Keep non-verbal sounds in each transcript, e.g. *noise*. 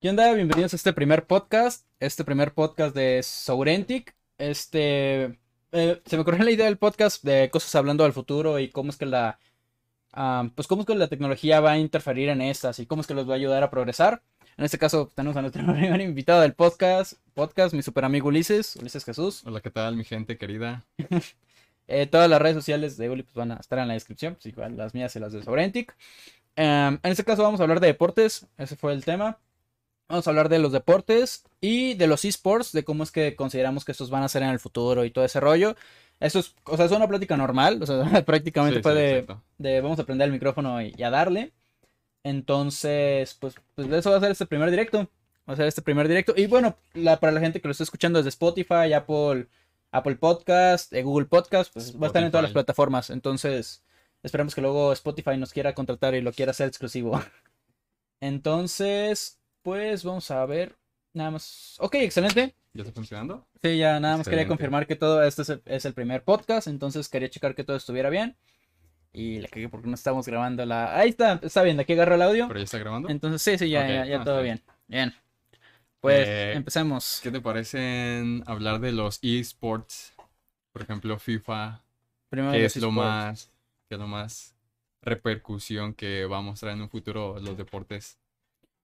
¿Qué onda? Bienvenidos a este primer podcast, este primer podcast de Saurentic. Este, eh, se me ocurrió la idea del podcast de cosas hablando del futuro y cómo es que la, ah, pues cómo es que la tecnología va a interferir en estas y cómo es que los va a ayudar a progresar. En este caso tenemos a nuestro *laughs* primer invitado del podcast, podcast, mi super amigo Ulises, Ulises Jesús. Hola, ¿qué tal, mi gente querida? *laughs* Eh, todas las redes sociales de Uli pues, van a estar en la descripción, pues, igual las mías y las de Saurentic. Em, en este caso vamos a hablar de deportes, ese fue el tema. Vamos a hablar de los deportes y de los esports, de cómo es que consideramos que estos van a ser en el futuro y todo ese rollo. Eso es, o sea, es una plática normal, o sea, *laughs* prácticamente Sí, fue sí, de, vamos a prender el micrófono y, y a darle. Entonces, pues, pues de eso va a ser este primer directo. Va a ser este primer directo. Y bueno, la, para la gente que lo está escuchando desde Spotify, Apple, Apple Podcast, eh, Google Podcast, pues va a estar en todas las plataformas. Entonces, esperemos que luego Spotify nos quiera contratar y lo quiera hacer exclusivo. *laughs* Entonces, pues vamos a ver. Nada más. Ok, excelente. ¿Ya está funcionando? Sí, ya nada más quería confirmar que todo este es el, es el primer podcast, entonces quería checar que todo estuviera bien. Y le cagué porque no estamos grabando la... Ahí está, está bien, de aquí agarro el audio. ¿Pero ya está grabando? Entonces sí, sí, ya, ya, ya ah, todo bien. Bien. Pues Eh, empecemos. ¿Qué te parecen hablar de los esports? Por ejemplo, FIFA. Primero ¿Qué es lo más, qué es lo más repercusión que va a mostrar en un futuro los deportes?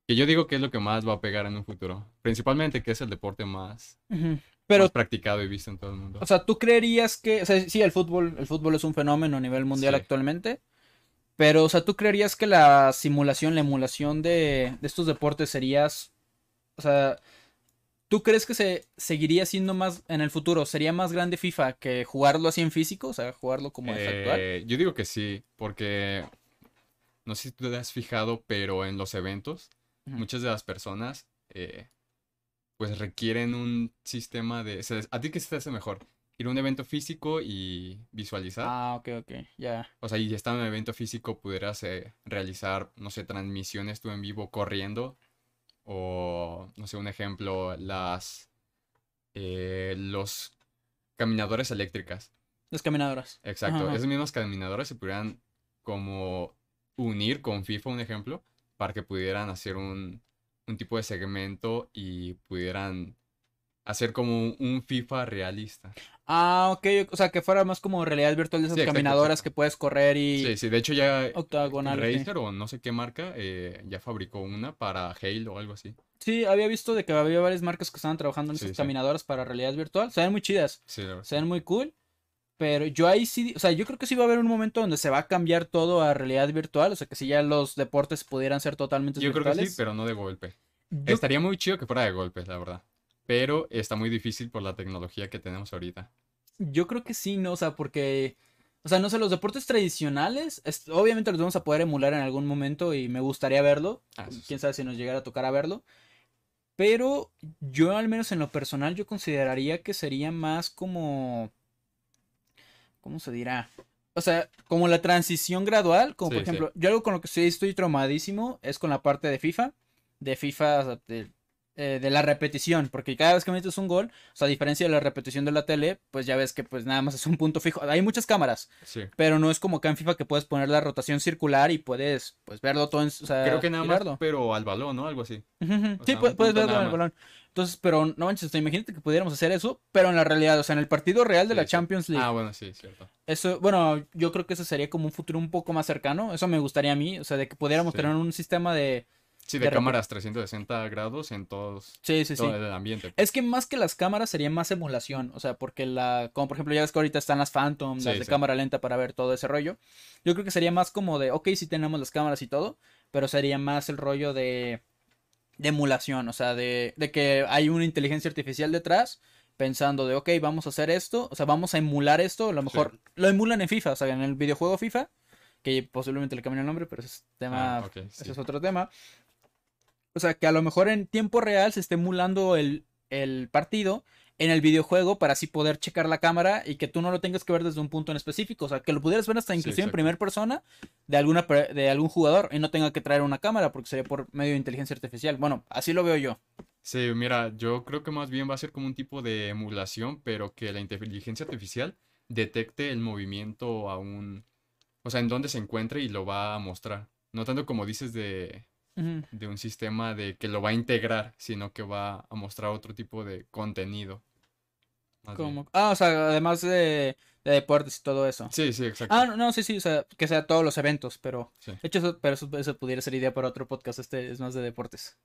Que yo digo que es lo que más va a pegar en un futuro. Principalmente que es el deporte más, Ujú. Pero, más practicado y visto en todo el mundo. o sea, ¿tú creerías que... O sea, sí, el fútbol, el fútbol es un fenómeno a nivel mundial Sí. actualmente. Pero, o sea, ¿tú creerías que la simulación, la emulación de, de estos deportes serías... O sea, ¿tú crees que se seguiría siendo más en el futuro? ¿Sería más grande FIFA que jugarlo así en físico? O sea, jugarlo como es actual. Eh, yo digo que sí, porque no sé si tú te has fijado, pero en los eventos, Muchas de las personas eh, pues requieren un sistema de... ¿A ti qué se te hace mejor? Ir a un evento físico y visualizar. Ah, ok, ok, ya. O sea, y estando en un evento físico pudieras eh, realizar, no sé, transmisiones tú en vivo corriendo. O, no sé, un ejemplo, las... eh, los caminadores eléctricas. Las caminadoras. Exacto, Ajá, ajá. esas mismas caminadoras se pudieran como unir con FIFA, un ejemplo, para que pudieran hacer un, un tipo de segmento y pudieran hacer como un, FIFA realista. Ah, ok, o sea, que fuera más como realidad virtual de esas Sí, exacto, caminadoras exacto. que puedes correr y Sí, sí, de hecho ya octagonal. sí. Razer o no sé qué marca eh, ya fabricó una para Halo o algo así. Sí, había visto de que había varias marcas que estaban trabajando en esas sí. caminadoras para realidad virtual. Se ven muy chidas, Sí, se ven muy cool. Pero yo ahí sí, o sea, yo creo que sí va a haber un momento donde se va a cambiar todo a realidad virtual. O sea, que si ya los deportes pudieran ser totalmente Yo creo que virtuales. sí, pero no de golpe. Yo- Estaría muy chido que fuera de golpe, la verdad. Pero está muy difícil por la tecnología que tenemos ahorita. Yo creo que sí, ¿no? O sea, porque, o sea, no sé, los deportes tradicionales, es- obviamente los vamos a poder emular en algún momento y me gustaría verlo. Ah, sí. Quién sabe si nos llegara a tocar a verlo. Pero yo, al menos en lo personal, yo consideraría que sería más como, ¿cómo se dirá? O sea, como la transición gradual, como por sí. ejemplo, yo algo con lo que sí estoy traumadísimo es con la parte de FIFA, de FIFA, de, eh, de la repetición, porque cada vez que metes un gol, o sea, a diferencia de la repetición de la tele, pues ya ves que pues nada más es un punto fijo. Hay muchas cámaras, Sí. pero no es como acá en FIFA que puedes poner la rotación circular y puedes pues verlo todo en, o sea, Creo que nada girarlo. más, pero al balón, ¿no? Algo así. Sí, sea, puedes verlo en el balón. Entonces, pero no manches, te imagínate que pudiéramos hacer eso, pero en la realidad, o sea, en el partido real de Sí, la sí. Champions League. Ah, bueno, sí, cierto. Eso, bueno, yo creo que ese sería como un futuro un poco más cercano. Eso me gustaría a mí, o sea, de que pudiéramos tener un sistema de... Sí, De cámaras 360 grados en todos, Sí, sí, sí. todo el ambiente. Es que más que las cámaras sería más emulación, o sea, porque la, como por ejemplo ya ves que ahorita están las Phantom, las de cámara lenta para ver todo ese rollo. Yo creo que sería más como de, ok, sí tenemos las cámaras y todo, pero sería más el rollo de, de emulación, o sea, de, de que hay una inteligencia artificial detrás pensando de, ok, vamos a hacer esto, o sea, vamos a emular esto, a lo mejor lo emulan en FIFA, o sea, en el videojuego FIFA, que posiblemente le cambien el nombre, pero ese es tema, Ah, ese es otro tema. O sea, que a lo mejor en tiempo real se esté emulando el, el partido en el videojuego para así poder checar la cámara y que tú no lo tengas que ver desde un punto en específico. O sea, que lo pudieras ver hasta Sí, inclusive en primera persona de, alguna, de algún jugador y no tenga que traer una cámara porque sería por medio de inteligencia artificial. Bueno, así lo veo yo. Sí, mira, yo creo que más bien va a ser como un tipo de emulación, pero que la inteligencia artificial detecte el movimiento a un... O sea, en dónde se encuentre y lo va a mostrar. No tanto como dices de De un sistema de que lo va a integrar, sino que va a mostrar otro tipo de contenido. Como- Ah, o sea, además de, de deportes y todo eso. Sí, sí, exacto. Ah, no, no, sí, sí, o sea, que sea todos los eventos, pero... Sí. De hecho, eso, pero eso, eso pudiera ser idea para otro podcast, este es más de deportes.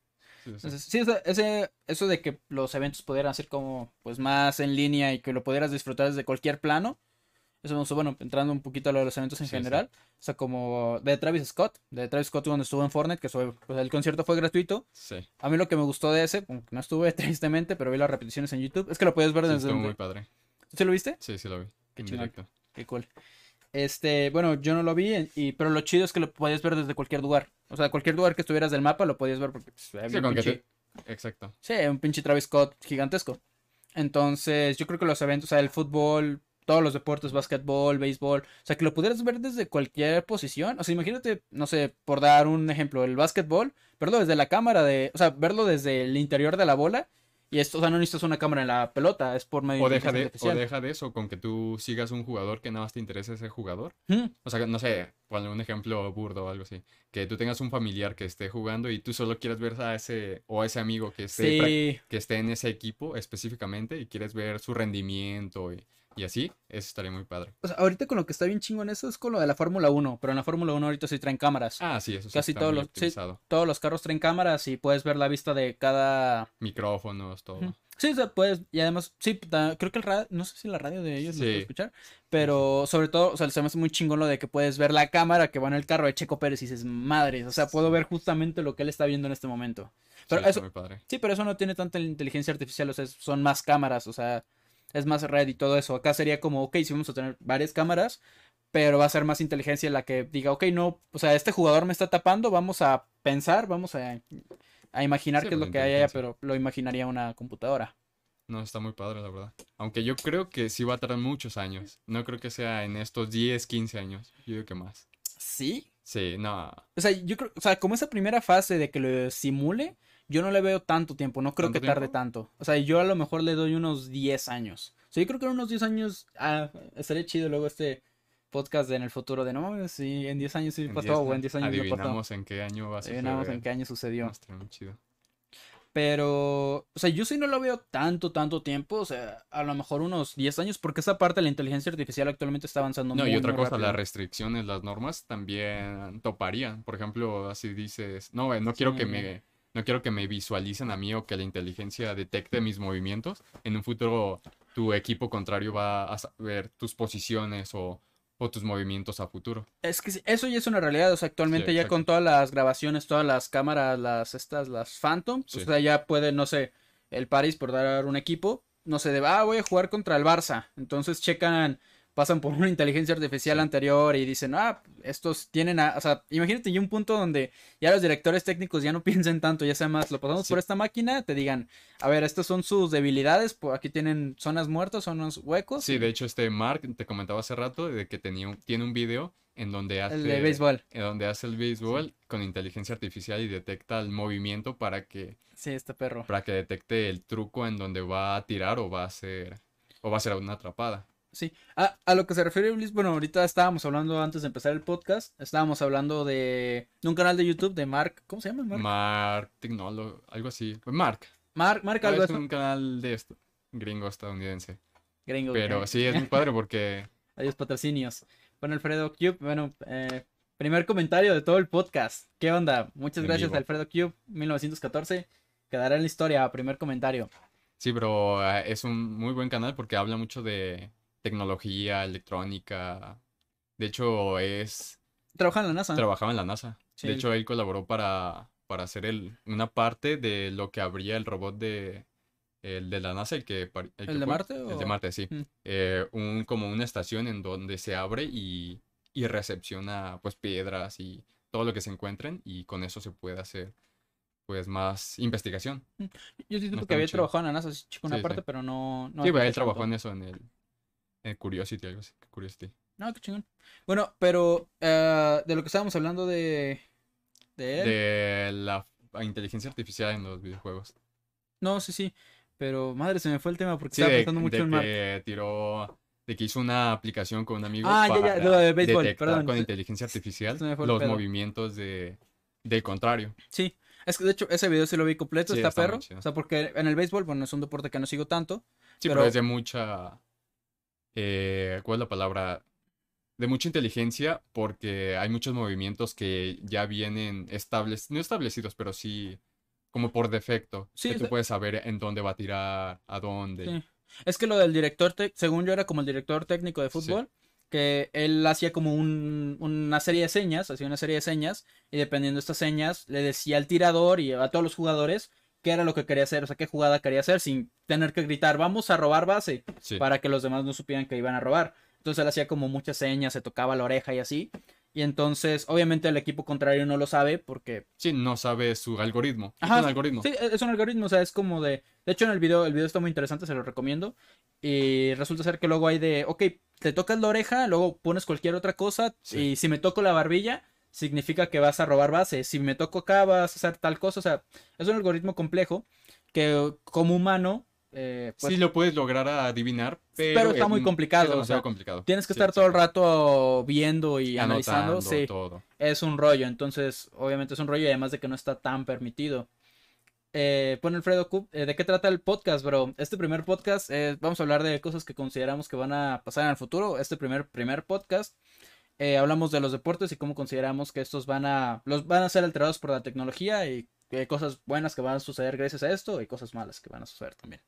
Sí, sí. Entonces, sí, ese, eso de que los eventos pudieran ser como, pues, más en línea y que lo pudieras disfrutar desde cualquier plano. Eso me gustó, bueno, entrando un poquito a lo de los eventos en Sí, sí. general. O sea, como de Travis Scott, de Travis Scott cuando estuvo en Fortnite, que fue- pues, el concierto fue gratuito. Sí, A mí lo que me gustó de ese, aunque no estuve *laughs* tristemente, pero vi las repeticiones en YouTube, es que lo puedes ver sí, desde... estuvo muy padre. ¿Sí lo viste? Sí, sí lo vi. Qué en directo. Qué cool. Este, bueno, yo no lo vi, y, pero lo chido es que lo podías ver desde cualquier lugar. O sea, cualquier lugar que estuvieras del mapa lo podías ver porque pues, había Sí, un con que pinche- te- Exacto. Sí, un pinche Travis Scott gigantesco. Entonces, yo creo que los eventos, o sea, el fútbol, todos los deportes, básquetbol, béisbol, o sea, que lo pudieras ver desde cualquier posición. O sea, imagínate, no sé, por dar un ejemplo, el básquetbol, verlo desde la cámara de, o sea, verlo desde el interior de la bola. Y esto, o sea, no necesitas una cámara en la pelota, es por medio O de deja, de, o deja de eso, con que tú sigas un jugador que nada más te interese ese jugador. O sea, no sé, ponle un ejemplo burdo o algo así. Que tú tengas un familiar que esté jugando y tú solo quieres ver a ese o a ese amigo que esté, Sí, que esté en ese equipo específicamente y quieres ver su rendimiento y, y así, eso estaría muy padre. o sea, ahorita con lo que está bien chingón eso es con lo de la Fórmula 1, pero en la Fórmula 1 ahorita sí traen cámaras. Ah, sí, eso sí Casi está todos muy los- sí. Todos los carros traen cámaras y puedes ver la vista de cada Micrófonos, todo. Ujú. Sí, o sea, puedes, y además, sí, creo que el radio, no sé si la radio de ellos lo Sí. escuchar, pero sobre todo, o sea, se me hace muy chingón lo de que puedes ver la cámara que va en el carro de Checo Pérez y dices, madre, o sea, puedo ver justamente lo que él está viendo en este momento. Pero Sí, eso, muy padre. sí, pero eso no tiene tanta inteligencia artificial, o sea, son más cámaras, o sea, es más red y todo eso. Acá sería como, ok, sí vamos a tener varias cámaras, pero va a ser más inteligencia la que diga, ok, no, o sea, este jugador me está tapando, vamos a pensar, vamos a, a imaginar Sí, qué es lo que hay allá, inteligencia. pero lo imaginaría una computadora. No, está muy padre, la verdad. Aunque yo creo que sí va a tardar muchos años. No creo que sea en estos 10, 15 años. Yo digo que más. Sí, Sí, no. O sea, yo creo, o sea, como esa primera fase de que lo simule, yo no le veo tanto tiempo, no creo ¿Tanto que tarde tiempo? tanto. O sea, yo a lo mejor le doy unos 10 años. O sea, yo creo que en unos 10 años, ah, estaría chido luego este podcast de en el futuro de no mames, sí, en 10 años sí en pasó, 10, o ¿no? en 10 años no pasó. Adivinamos en qué año va a suceder. Adivinamos en qué año sucedió. No, estaría muy chido. Pero, o sea, yo sí no lo veo tanto, tanto tiempo, o sea, a lo mejor unos 10 años, porque esa parte de la inteligencia artificial actualmente está avanzando No, muy, y otra cosa, rápido. las restricciones, las normas también toparían. Por ejemplo, así dices, no, eh, no quiero que Sí. me, no quiero que me visualicen a mí o que la inteligencia detecte mis movimientos. En un futuro, tu equipo contrario va a saber tus posiciones o, o tus movimientos a futuro. Es que eso ya es una realidad, o sea, actualmente ya con todas las grabaciones, todas las cámaras, las estas, las Phantom, Sí. o sea, ya puede, no sé, el Paris por dar un equipo, no sé, de, ah, voy a jugar contra el Barça, entonces checan, pasan por una inteligencia artificial Sí. anterior y dicen, ah, estos tienen, a, o sea, imagínate ya un punto donde ya los directores técnicos ya no *laughs* piensen tanto, ya sea más, lo pasamos Sí. por esta máquina, te digan, a ver, estas son sus debilidades, aquí tienen zonas muertas, zonas huecos, Sí, de hecho, este Mark te comentaba hace rato de que tenía un- tiene un video en donde hace, el de béisbol, en donde hace el béisbol con inteligencia artificial y detecta el movimiento para que, sí, este perro. para que detecte el truco en donde va a tirar o va a hacer, o va a ser una atrapada. Sí, a, a lo que se refiere Ulises, bueno, ahorita estábamos hablando antes de empezar el podcast, estábamos hablando de, de un canal de YouTube de Mark, ¿cómo se llama? Mark, Mark Technolo, algo así. Mark. Mark, Mark algo es un canal de esto, gringo estadounidense. gringo. Pero sí, es muy padre porque *laughs* Adiós patrocinios. Bueno, Alfredo Cube, bueno, eh, primer comentario de todo el podcast. ¿Qué onda? Muchas En gracias vivo. Alfredo Cube, 1914. Quedará en la historia, primer comentario. sí, pero eh, es un muy buen canal porque habla mucho de tecnología, electrónica. De hecho, es Trabaja en la NASA. trabajaba en la NASA. Sí. De hecho, él colaboró para, para hacer el, una parte de lo que abría el robot de, el de la NASA, el que, ¿El que de fue. Marte El de Marte, sí. Mm. Eh, un, como una estación en donde se abre y, y recepciona pues piedras y todo lo que se encuentren y con eso se puede hacer pues más investigación. Yo sí No que había chido. trabajado en la NASA, sí, chico, una Sí, sí. parte, pero no... no sí, pero él trabajó en eso en el en Curiosity, algo así. Curiosity. No, qué chingón. Bueno, pero eh, de lo que estábamos hablando de... De él. De la inteligencia artificial en los videojuegos. No, sí, sí. Pero madre, se me fue el tema porque Sí, estaba de, pensando mucho de en Mark. que tiró, de que hizo una aplicación con un amigo Ah, ya, ya, para lo de béisbol, detectar perdón. con inteligencia artificial los pedo. movimientos de, del contrario. Sí, es que de hecho ese video sí lo vi completo, Sí, está, está perro. O sea, porque en el béisbol, bueno, es un deporte que no sigo tanto. Sí, Pero- pero, es de mucha. Eh, ¿Cuál es la palabra? De mucha inteligencia, porque hay muchos movimientos que ya vienen establecidos, no establecidos, pero sí como por defecto. Sí, que tú de- puedes saber en dónde va a tirar, a dónde. Sí. Es que lo del director, según yo era como el director técnico de Sí. fútbol, que él hacía como un- una serie de señas, hacía una serie de señas, y dependiendo de estas señas, le decía al tirador y a todos los jugadores qué era lo que quería hacer, o sea, qué jugada quería hacer, sin tener que gritar, vamos a robar base, Sí. para que los demás no supieran que iban a robar. Entonces él hacía como muchas señas, se tocaba la oreja y así. Y entonces, obviamente, el equipo contrario no lo sabe porque Sí, no sabe su algoritmo. Es Ajá, un algoritmo. Sí, e, es un algoritmo, o sea, es como de... De hecho, en el video, el video está muy interesante, se lo recomiendo. Y resulta ser que luego hay de, ok, te tocas la oreja, luego pones cualquier otra cosa, Sí. y si me toco la barbilla, significa que vas a robar base. Si me toco acá, vas a hacer tal cosa. O sea, es un algoritmo complejo que como humano, eh, pues, sí lo puedes lograr adivinar, pero, pero está es- muy complicado. Es o demasiado sea, complicado. tienes que Sí, estar todo el rato viendo y analizando. Sí. todo. es un rollo, entonces obviamente es un rollo y además de que no está tan permitido. Eh, bueno, Alfredo Cup, eh, ¿de qué trata el podcast, bro? Este primer podcast, eh, vamos a hablar de cosas que consideramos que van a pasar en el futuro. Este primer, primer podcast, eh, hablamos de los deportes y cómo consideramos que estos van a, los van a ser alterados por la tecnología y eh, cosas buenas que van a suceder gracias a esto y cosas malas que van a suceder también.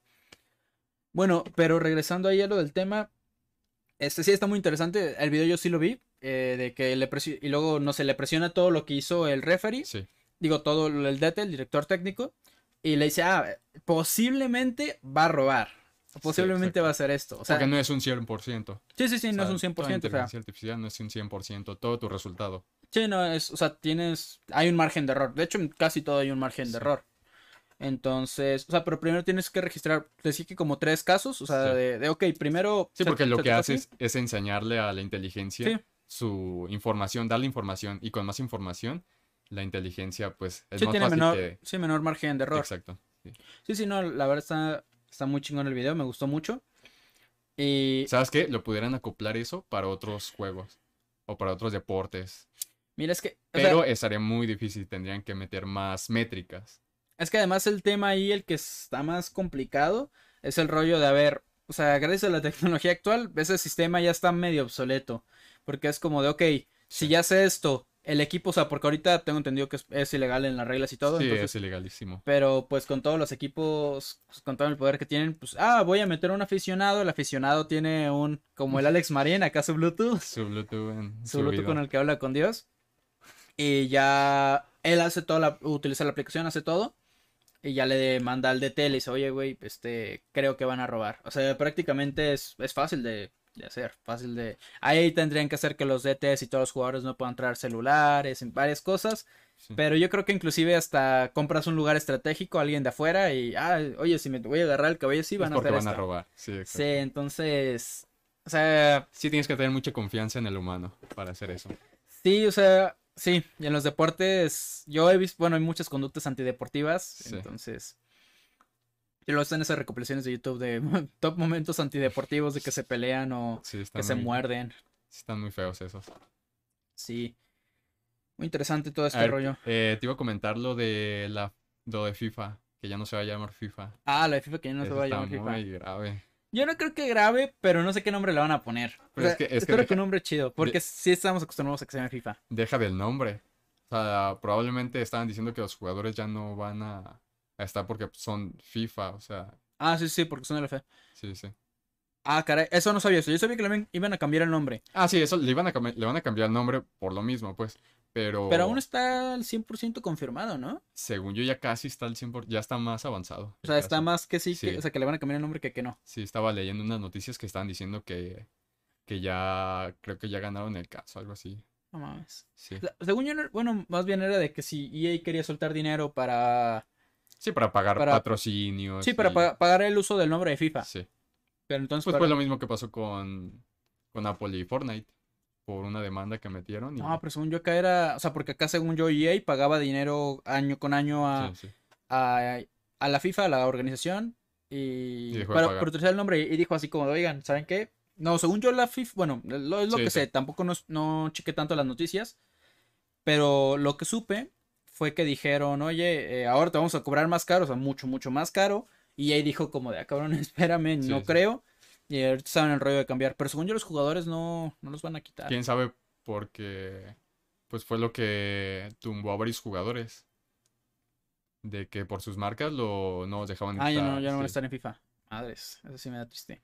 Bueno, pero regresando ahí a lo del tema, este sí está muy interesante. El video yo sí lo vi. eh, de que le y luego no se le presiona todo lo que hizo el referee. Sí. Digo, todo el DT, el director técnico. Y le dice, ah, posiblemente va a robar. Posiblemente va a hacer esto. O sea, Porque no es un 100%. sí, sí, sí, no O sea, es un 100%. toda o sea, inteligencia artificial no es un 100%, todo tu resultado. sí, no es, o sea, tienes, hay un margen de error. De hecho, en casi todo hay un margen de error. Entonces, o sea, pero primero tienes que registrar, decir que como tres casos, o sea, Sí. de, de, ok, primero... Sí, porque lo que haces es enseñarle a la inteligencia Sí. su información, darle información y con más información la inteligencia pues es Sí, más tiene fácil menor, que... sí, menor margen de error. Exacto. sí. Sí, sí, no, la verdad está, está muy chingón el video, me gustó mucho. Y ¿Sabes qué? Lo pudieran acoplar eso para otros juegos o para otros deportes. mira, es que, sea, Pero estaría muy difícil, tendrían que meter más métricas. es que además el tema ahí, el que está más complicado, es el rollo de, a ver, o sea, gracias a la tecnología actual, ese sistema ya está medio obsoleto. Porque es como de, ok, si ya sé esto, el equipo, o sea, porque ahorita tengo entendido que es, es ilegal en las reglas y todo, sí, entonces, es ilegalísimo. pero pues con todos los equipos, pues, con todo el poder que tienen, pues, ah, voy a meter un aficionado, el aficionado tiene un, como el Alex Marín, acá su Bluetooth. Su Bluetooth en su su Bluetooth vida. con el que habla con Dios. Y ya él hace toda la, utiliza la aplicación, hace todo. Y ya le manda al DT, le dice, oye, güey, este, creo que van a robar. O sea, prácticamente es, es fácil de, de hacer, fácil de... Ahí tendrían que hacer que los DTs y todos los jugadores no puedan traer celulares, en varias cosas. Sí. Pero yo creo que inclusive hasta compras un lugar estratégico a alguien de afuera y, ah, oye, si me voy a agarrar el cabello, sí Es van a porque hacer van a esto. robar. Sí, Sí, entonces, o sea, Sí tienes que tener mucha confianza en el humano para hacer eso. Sí, o sea, sí, y en los deportes, yo he visto, bueno, hay muchas conductas antideportivas, Sí. entonces, y luego están esas recopilaciones de YouTube de *laughs* top momentos antideportivos de que se pelean o Sí, que se muerden, sí están muy feos esos. sí, muy interesante todo este ver, rollo. eh, te iba a comentar lo de la lo de FIFA, que ya no se va a llamar FIFA. Ah, la de FIFA que ya no se va a llamar FIFA. muy grave. Yo no creo que grave, pero no sé qué nombre le van a poner. O Pero es sea, que- es espero que, deja- un nombre chido, porque sí estamos acostumbrados a que se llame FIFA. Deja del nombre. O sea, probablemente estaban diciendo que los jugadores ya no van a, a estar porque son FIFA, o sea, Ah, sí, sí, porque son de la fe. sí, sí. Ah, caray, eso no sabía eso. Yo sabía que le iban- a cambiar el nombre. Ah, sí, eso le, iban a, le van a cambiar el nombre por lo mismo, pues. Pero, Pero aún está al 100% confirmado, ¿no? según yo ya casi está al 100%, ya está más avanzado. O sea, está más que sí, que- o sea, que le van a cambiar el nombre que que no. Sí, estaba leyendo unas noticias que estaban diciendo que, que ya, creo que ya ganaron el caso, algo así. No mames. Sí. Según yo, no- bueno, más bien era de que si EA quería soltar dinero para... Sí, para pagar Para- patrocinios. Sí, para pa- pagar el uso del nombre de FIFA. Sí. Pero entonces... Pues para- fue lo mismo que pasó con, con Apple y Fortnite. Por una demanda que metieron. Y... No, pero según yo acá era... O sea, porque acá según yo EA pagaba dinero año con año a, Sí, sí. a, a la FIFA, a la organización. Y... Para, utilizar el nombre. Y dijo así como, oigan, ¿saben qué? No, según yo la FIFA... Bueno, lo, es lo Sí, que sé. Tampoco no, no chequé tanto las noticias. Pero lo que supe fue que dijeron, oye, eh, ahora te vamos a cobrar más caro, o sea, mucho, mucho más caro. Y ahí dijo como de, ah, cabrón, *laughs* espérame, Sí, no sí. creo. Y ahorita estaban en el rollo de cambiar. Pero según yo, los jugadores no, no los van a quitar. quién sabe porque pues fue lo que tumbó a varios jugadores. De que por sus marcas lo no dejaban Ah, ya no, ya no van a sí. estar en FIFA. Madres, eso sí me da triste.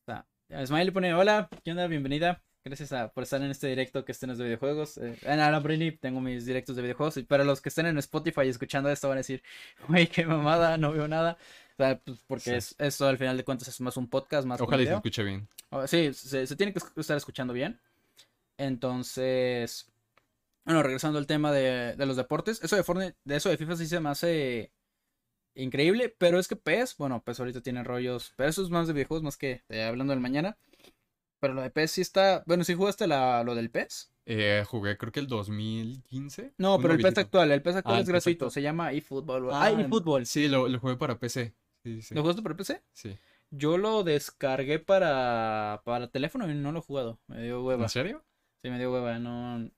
Está. Smiley pone, hola, ¿qué onda? Bienvenida. Gracias a- por estar en este directo que estén los de videojuegos. Eh, no, no, Britney, tengo mis directos de videojuegos. Y para los que estén en Spotify escuchando esto van a decir, *laughs* güey, qué mamada, no veo nada. O sea, pues, porque Sí. es, esto al final de cuentas es más un podcast, más un Ojalá y se escuche bien. Oh, Sí, se, se tiene que estar escuchando bien. Entonces, bueno, regresando al tema de, de los deportes, eso de Fortnite, de eso de FIFA sí se me hace increíble, pero es que PES, bueno, pues ahorita tiene rollos, pero eso es más de videojuegos, más que de hablando del mañana. Pero lo de PES sí está, bueno, ¿sí jugaste la, lo del PES? Eh, jugué creo que el 2015. No, pero el PES actual, el PES actual Ah, es PES gratuito, se llama eFootball. Ah, eFootball. Sí, lo, lo jugué para PC. Sí, sí. ¿Lo jugaste por PC? Sí. Yo lo descargué para, para teléfono y no lo he jugado, me dio hueva. ¿En serio? Sí, me dio hueva, no, no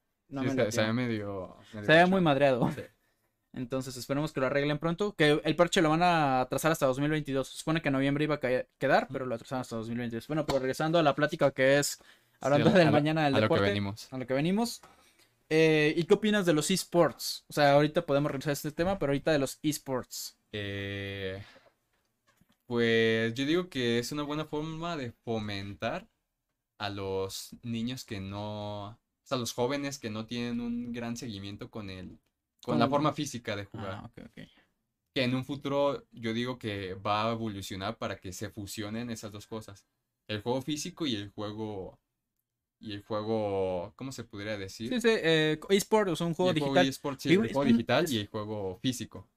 sí, me se, se ve medio. medio Se ve muy madreado. Sí. Entonces esperemos que lo arreglen pronto. Que el parche lo van a atrasar hasta 2022. Se supone que en noviembre iba a quedar, pero lo atrasaron hasta 2022. Bueno, pero regresando a la plática que es hablando Sí, a- del a lo- mañana del a lo que venimos. A lo que venimos. Eh, ¿Y qué opinas de los esports? O sea, ahorita podemos regresar a este tema, pero ahorita de los esports. Eh, pues yo digo que es una buena forma de fomentar a los niños que no, o sea, los jóvenes que no tienen un gran seguimiento con el, con la forma física de jugar. Ah. Que en un futuro yo digo que va a evolucionar para que se fusionen esas dos cosas. El juego físico y el juego, y el juego, ¿cómo se podría decir? Sí, sí, eh, eSport, o sea, un juego el juego digital. eSport, sí, el juego digital es- y el juego físico.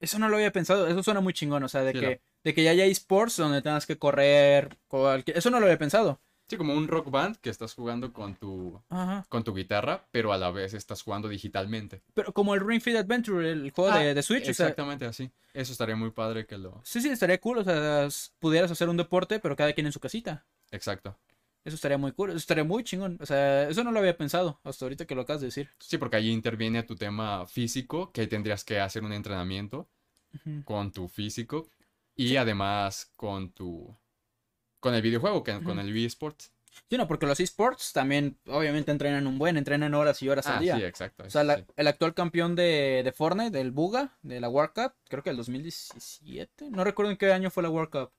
Eso no lo había pensado, eso suena muy chingón, o sea, de Sí, que, de que ya haya esports donde tengas que correr, cualquier- eso no lo había pensado. Sí, como un rock band que estás jugando con tu, Ajá. con tu guitarra, pero a la vez estás jugando digitalmente. Pero como el Ring Fit Adventure, el juego Ah, de, de Switch, o sea, Exactamente así. Eso estaría muy padre que lo... sí, sí, estaría cool, o sea, pudieras hacer un deporte, pero cada quien en su casita. Exacto. Eso estaría muy cool, eso estaría muy chingón, o sea, eso no lo había pensado hasta ahorita que lo acabas de decir. Sí, porque allí interviene tu tema físico, que ahí tendrías que hacer un entrenamiento con tu físico y además con tu... con el videojuego, que, con Ujú. el eSports. Sí, no, porque los esports también, obviamente, entrenan un buen, entrenan horas y horas Ah, al día. sí, exacto. O sea, la- sí. el actual campeón de, de Fortnite, del Buga, de la World Cup, creo que el 2017, no recuerdo en qué año fue la World Cup.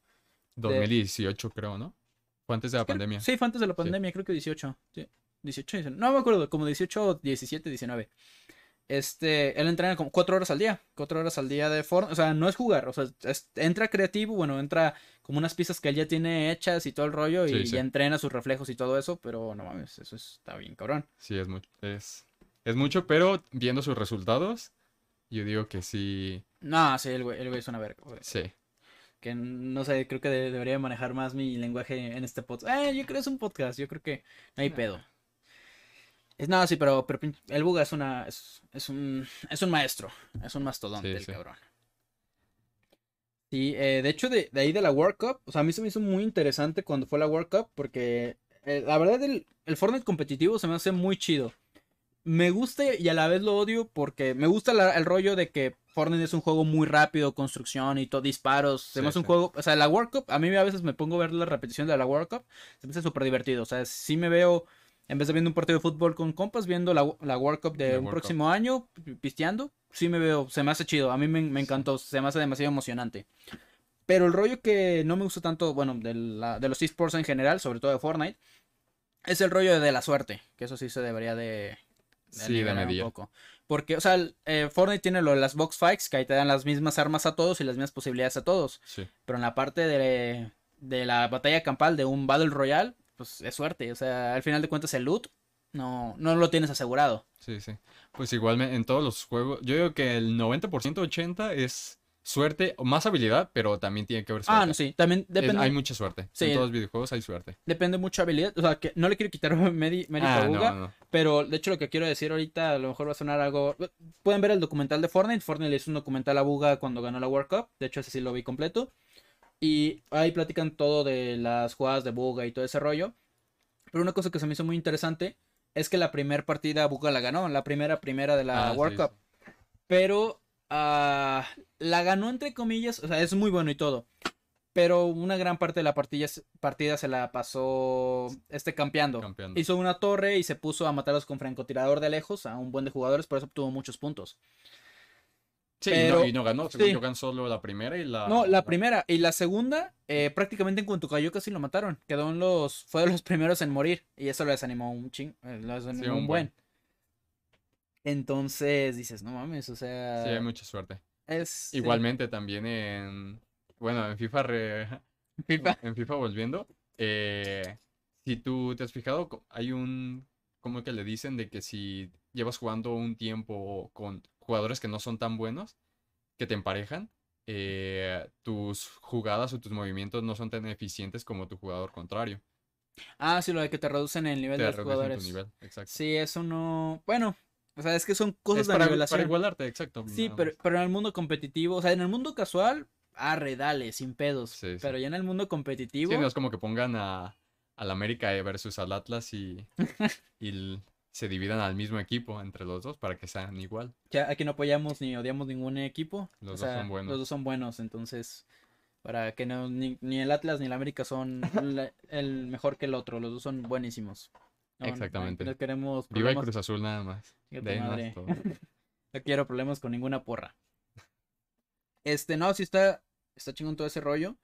2018 creo, ¿no? Fue antes de la Creo- pandemia. Sí, fue antes de la pandemia, creo que 18. Sí, 18, 19. No me acuerdo, como 18, 17, 19. Este, él entrena como 4 horas al día. 4 horas al día de Fortnite. O sea, no es jugar. O sea, es- entra creativo, bueno, entra como unas pistas que él ya tiene hechas y todo el rollo. Y Sí, sí. ya entrena sus reflejos y todo eso. Pero no mames, eso está bien, cabrón. Sí, es mucho. Es, es mucho, pero viendo sus resultados, yo digo que sí. No, sí, el güey, el güey es una verga. güey. Sí. Que no sé, creo que de- debería manejar más mi lenguaje en este podcast. Eh, yo creo que es un podcast. Yo creo que no hay Nah. pedo. Es nada, sí, pero, pero el Buga es una. Es, es un. Es un maestro. Es un mastodonte Sí, el sí. cabrón. Sí, eh, de hecho, de, de ahí de la World Cup, o sea, a mí se me hizo muy interesante cuando fue la World Cup, porque eh, la verdad el, el Fortnite competitivo se me hace muy chido. Me gusta y a la vez lo odio porque me gusta la- el rollo de que Fortnite es un juego muy rápido, construcción y todo, disparos. Se me Sí, hace un juego, o sea, la World Cup, a mí a veces me pongo a ver la repetición de la World Cup, se me hace súper divertido. O sea, sí me veo, en vez de viendo un partido de fútbol con compas, viendo la, la World Cup de La un World Cup. próximo año, pi- pisteando, sí me veo, se me hace chido. A mí me, me encantó, se me hace demasiado emocionante. Pero el rollo que no me gusta tanto, bueno, de, la- de los esports en general, sobre todo de Fortnite, es el rollo de la suerte, que eso sí se debería de, Sí, de nivelar un poco. Porque, o sea, eh, Fortnite tiene lo de las box fights, que ahí te dan las mismas armas a todos y las mismas posibilidades a todos. Sí. Pero en la parte de, de la batalla campal de un Battle Royale, pues es suerte. O sea, al final de cuentas el loot no, no lo tienes asegurado. Sí, sí. Pues igual en todos los juegos, yo digo que el 90%, 80% es suerte, o más habilidad, pero también tiene que haber suerte. Ah, no, sí. También depende, hay mucha suerte. Sí. En todos los videojuegos hay suerte. depende mucho habilidad. O sea, que no le quiero quitar *laughs* mérito Ah, a no, Uga, no. Pero de hecho lo que quiero decir ahorita a lo mejor va a sonar algo... Pueden ver el documental de Fortnite. Fortnite le hizo un documental a Buga cuando ganó la World Cup. De hecho ese sí lo vi completo. Y ahí platican todo de las jugadas de Buga y todo ese rollo. Pero una cosa que se me hizo muy interesante es que la primera partida Buga la ganó. La primera primera de la Ah, World sí, Cup. Pero ah, la ganó entre comillas, o sea, es muy bueno y todo. Pero una gran parte de la partida, partida se la pasó este campeando. Campeando. Hizo una torre y se puso a matarlos con francotirador de lejos a un buen de jugadores, por eso obtuvo muchos puntos. Sí, Pero- y, no, y no ganó. Según sí. yo ganó solo la primera y la. No, la primera y la segunda, eh, prácticamente en cuanto cayó casi lo mataron. Quedó en los, fue de los *laughs* primeros en morir y eso lo desanimó un ching, eh, lo desanimó Sí, un buen. Entonces dices, no mames, o sea, Sí, hay mucha suerte. es Igualmente también en. Bueno, en FIFA. re- *laughs* FIFA. En FIFA volviendo. eh, si tú te has fijado, hay un. ¿Cómo que le dicen? De que si llevas jugando un tiempo con jugadores que no son tan buenos, que te emparejan, eh, tus jugadas o tus movimientos no son tan eficientes como tu jugador contrario. Ah, sí, lo de que te reducen el nivel Te de los tu jugadores. nivel, exacto. Sí, eso no, bueno, o sea, es que son cosas Es de para, nivelación. para igualarte, exacto. Sí, pero, pero en el mundo competitivo, o sea, en el mundo casual, arre, dale, sin pedos. Sí, sí. Pero ya en el mundo competitivo, Sí, no es como que pongan a, al América versus al Atlas y, *laughs* se dividan al mismo equipo entre los dos para que sean igual. ya aquí no apoyamos ni odiamos ningún equipo. Los o dos sea, son buenos. Los dos son buenos, entonces, para que no, ni, ni el Atlas ni el América son *laughs* la- el mejor que el otro, los dos son buenísimos. No, Exactamente. No, queremos Viva el problemas, Cruz Azul nada más. De madre. todo. *laughs* no quiero problemas con ninguna porra. Este, no, sí está, está chingón todo ese rollo.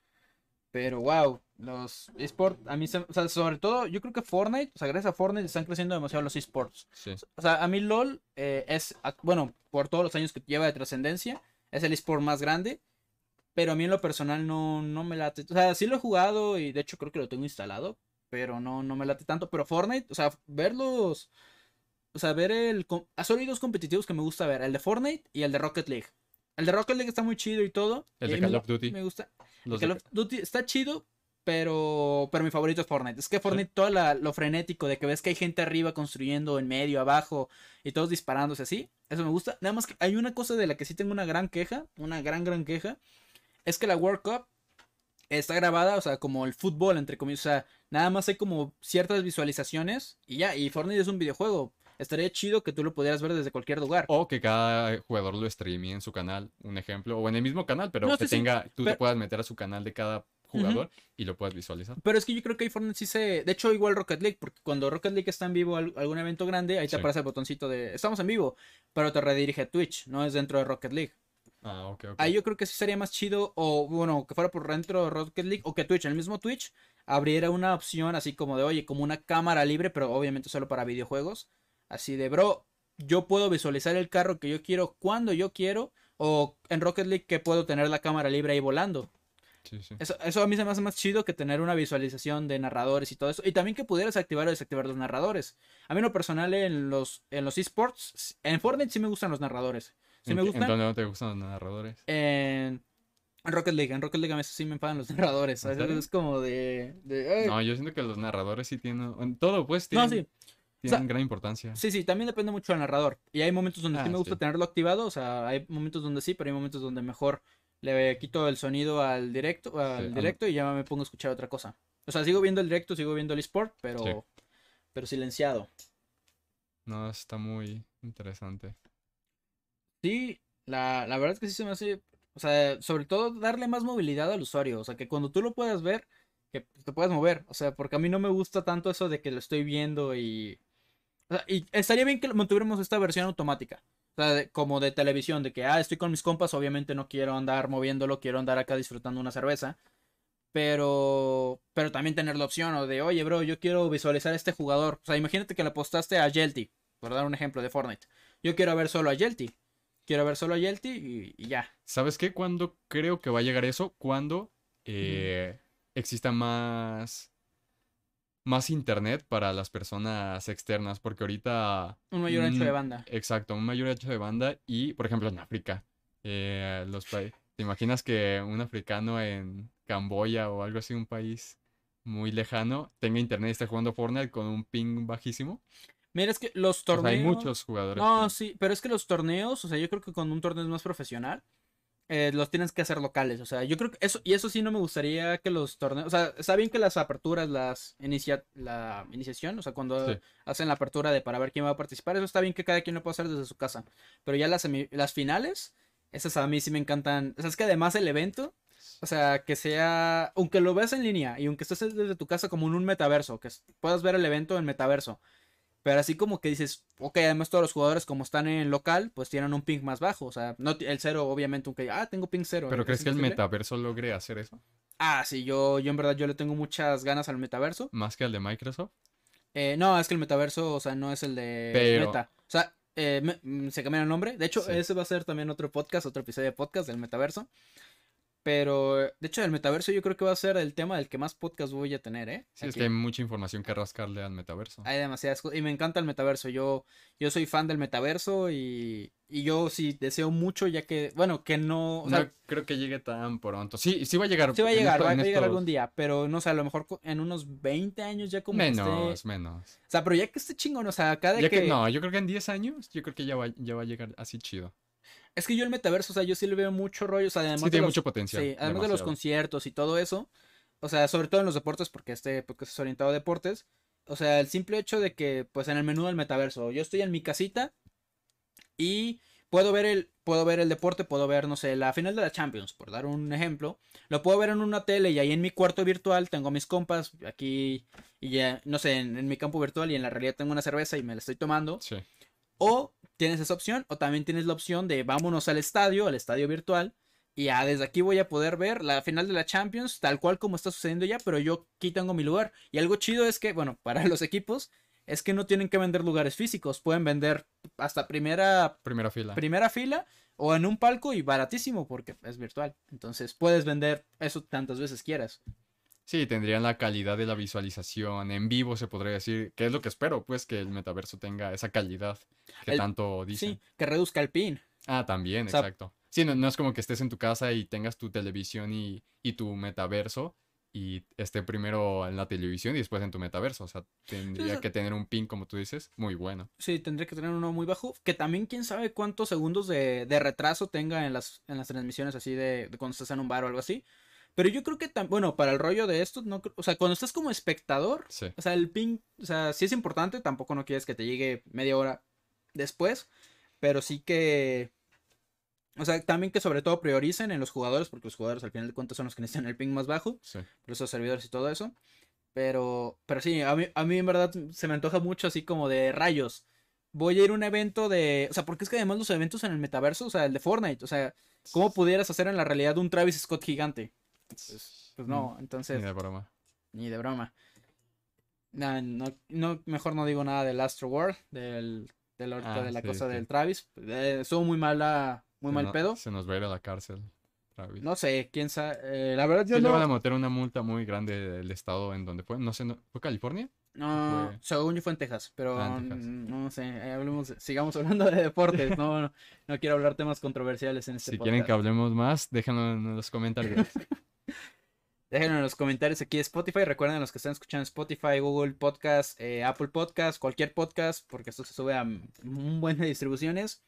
Pero wow, los esports, a mí, o sea, sobre todo, yo creo que Fortnite, o sea, gracias a Fortnite están creciendo demasiado los esports. Sí. O sea, a mí LOL eh, es, bueno, por todos los años que lleva de trascendencia, es el esport más grande. Pero a mí en lo personal no, no me late. O sea, sí lo he jugado y de hecho creo que lo tengo instalado. Pero no, no me late tanto. Pero Fortnite, o sea, verlos. O sea, ver el. ah, hay dos competitivos que me gusta ver: el de Fortnite y el de Rocket League. El de Rocket League está muy chido y todo. El de Call of Duty. Me gusta. Los Call of Duty está chido, pero, pero mi favorito es Fortnite. Es que Fortnite, todo la- lo frenético de que ves que hay gente arriba construyendo, en medio, abajo, y todos disparándose así. Eso me gusta. Nada más que hay una cosa de la que sí tengo una gran queja, una gran, gran queja. Es que la World Cup está grabada, o sea, como el fútbol, entre comillas. O sea, nada más hay como ciertas visualizaciones y ya. Y Fortnite es un videojuego. Estaría chido que tú lo pudieras ver desde cualquier lugar. O que cada jugador lo streamee en su canal, un ejemplo, o en el mismo canal, pero No, que sí, sí, tenga, tú te puedas meter a su canal de cada jugador y lo puedas visualizar. Pero es que yo creo que ahí Fortnite sí se. De hecho, igual Rocket League, porque cuando Rocket League está en vivo al- algún evento grande, ahí te Sí. aparece el botoncito de estamos en vivo, pero te redirige a Twitch, no es dentro de Rocket League. Ah, ok, ok. Ahí yo creo que sí sería más chido, o bueno, que fuera por dentro de Rocket League, o que Twitch, en el mismo Twitch, abriera una opción así como de, oye, como una cámara libre, pero obviamente solo para videojuegos. Así de, bro, yo puedo visualizar el carro que yo quiero cuando yo quiero, o en Rocket League que puedo tener la cámara libre ahí volando. Sí, sí. Eso, eso a mí se me hace más chido que tener una visualización de narradores y todo eso. Y también que pudieras activar o desactivar los narradores. A mí en lo personal en los, en los esports, en Fortnite sí me gustan los narradores. Sí ¿En me gustan. ¿En dónde no te gustan los narradores? En, en Rocket League, en Rocket League a veces sí me enfadan los *laughs* narradores. ¿En A veces es como de... de. No, yo siento que los narradores sí tienen, en todo pues No, tienen, sí. Tienen O sea, gran importancia. Sí, sí, también depende mucho del narrador. Y hay momentos donde sí Ah, me gusta sí. tenerlo activado, o sea, hay momentos donde sí, pero hay momentos donde mejor le quito el sonido al directo, al Sí, directo y ya me pongo a escuchar otra cosa. O sea, sigo viendo el directo, sigo viendo el esport, pero Sí. pero silenciado. No, está muy interesante. Sí, la, la verdad es que sí se me hace, o sea, sobre todo darle más movilidad al usuario, o sea, que cuando tú lo puedas ver, que te puedas mover, o sea, porque a mí no me gusta tanto eso de que lo estoy viendo y... o sea, y estaría bien que mantuviéramos esta versión automática, o sea, de- como de televisión, de que, ah, estoy con mis compas, obviamente no quiero andar moviéndolo, quiero andar acá disfrutando una cerveza, pero, pero también tener la opción, o de, oye, bro, yo quiero visualizar a este jugador, o sea, imagínate que le apostaste a Yelty, por dar un ejemplo de Fortnite, yo quiero ver solo a Yelty. Quiero ver solo a Yelty y, y ya. ¿Sabes qué? Cuando creo que va a llegar eso? Cuando eh, exista más, más internet para las personas externas, porque ahorita... Un mayor ancho de mm, banda. Exacto, un mayor ancho de banda y, por ejemplo, en África, eh, los ¿te imaginas que un africano en Camboya o algo así, un país muy lejano, tenga internet y esté jugando Fortnite con un ping bajísimo? Mira, es que los O sea, torneos. hay muchos jugadores. No, que- sí, pero es que los torneos, o sea, yo creo que con un torneo es más profesional. Eh, los tienes que hacer locales. O sea, yo creo que eso, y eso sí no me gustaría que los torneos, o sea, está bien que las aperturas, las inicia, la iniciación, o sea, cuando Sí. hacen la apertura de para ver quién va a participar, eso está bien que cada quien lo pueda hacer desde su casa. Pero ya las, semi- las finales, esas a mí sí me encantan. O sea, es que además el evento, o sea, que sea, aunque lo veas en línea y aunque estés desde tu casa como en un metaverso, que puedas ver el evento en metaverso. Pero así como que dices, ok, además todos los jugadores como están en local, pues tienen un ping más bajo. O sea, no el cero, obviamente, aunque, ah, tengo ping cero. ¿Pero ¿es crees que el metaverso logre hacer eso? Ah, sí, yo, yo en verdad yo le tengo muchas ganas al metaverso. ¿Más que al de Microsoft? Eh, no, es que el metaverso, o sea, no es el de Pero- Meta. O sea, eh, me- se cambiaron el nombre. De hecho, Sí. ese va a ser también otro podcast, otro episodio de podcast del metaverso. Pero, eh, de hecho, el metaverso yo creo que va a ser el tema del que más podcast voy a tener, ¿eh? Sí, es que hay mucha información que rascarle al metaverso. Hay demasiadas cosas. Y me encanta el metaverso. Yo, yo soy fan del metaverso y, y yo sí deseo mucho, ya que, bueno, que no. O sea, no creo que llegue tan pronto. Sí, sí va a llegar. sí va a llegar, esto- va, a llegar estos- algún día. Pero no sé, a lo mejor en unos 20 años ya como Menos, esté. menos. O sea, pero ya que esté chingón, o sea, que. que, no, yo creo que en 10 años, yo creo que ya va, ya va a llegar así chido. Es que yo el metaverso, o sea, yo sí le veo mucho rollo. O sea, además Sí, de tiene los- mucho potencial. Sí, además de los conciertos y todo eso. O sea, sobre todo en los deportes, porque este podcast es orientado a deportes. O sea, el simple hecho de que, pues en el menú del metaverso, yo estoy en mi casita y puedo ver el, puedo ver el deporte, puedo ver, no sé, la final de la Champions, por dar un ejemplo. Lo puedo ver en una tele y ahí en mi cuarto virtual tengo mis compas aquí y ya, no sé, en, en mi campo virtual y en la realidad tengo una cerveza y me la estoy tomando. Sí. O tienes esa opción, o también tienes la opción de vámonos al estadio, al estadio virtual. Y ya desde aquí voy a poder ver la final de la Champions, tal cual como está sucediendo ya, pero yo aquí tengo mi lugar. Y algo chido es que, bueno, para *laughs* los equipos, es que no tienen que vender lugares físicos, pueden vender hasta primera, Primera fila. primera fila o en un palco y baratísimo porque es virtual. Entonces puedes vender eso tantas veces quieras. Sí, tendrían la calidad de la visualización en vivo, se podría decir, que es lo que espero, pues, que el metaverso tenga esa calidad que El- tanto dicen. Sí, que reduzca el pin. Ah, también, O sea- exacto. Sí, no, no es como que estés en tu casa y tengas tu televisión y, y tu metaverso y esté primero en la televisión y después en tu metaverso. O sea, tendría que tener un pin, como tú dices, muy bueno. Sí, tendría que tener uno muy bajo. Que también quién sabe cuántos segundos de, de retraso tenga en las, en las transmisiones así de, de cuando estás en un bar o algo así. Pero yo creo que, bueno, para el rollo de esto, no, o sea, cuando estás como espectador, Sí. o sea, el ping, o sea, sí es importante, tampoco no quieres que te llegue media hora después, pero sí que, o sea, también que sobre todo prioricen en los jugadores, porque los jugadores al final de cuentas son los que necesitan el ping más bajo Sí. por esos servidores y todo eso. Pero, pero sí, a mí, a mí en verdad se me antoja mucho así como de rayos. Voy a ir a un evento de... O sea, porque es que además los eventos en el metaverso, o sea, el de Fortnite, o sea, ¿cómo pudieras hacer en la realidad un Travis Scott gigante? Pues, pues no, Ni entonces, de broma. ni de broma. Nah, no, no, mejor no digo nada del Astro World, del, del Ah, de la sí, cosa sí. del Travis. Eh, estuvo muy mala, muy Se mal no- pedo. Se nos va a ir a la cárcel. Travis. No sé, quién sabe. eh, la verdad yo Sí, le no... van a meter una multa muy grande del estado en donde fue. No sé, no- ¿fue California? No, Fue- según yo fue en Texas, pero Ah, en Texas. no sé, eh, hablemos, sigamos hablando de deportes, no, no, no quiero hablar temas controversiales en este si podcast. quieren que hablemos más, déjenlo en los comentarios. *laughs* Déjenlo en los comentarios aquí de Spotify, recuerden los que están escuchando Spotify, Google Podcast, eh, Apple Podcast, cualquier podcast, porque esto se sube a un buen de distribuciones.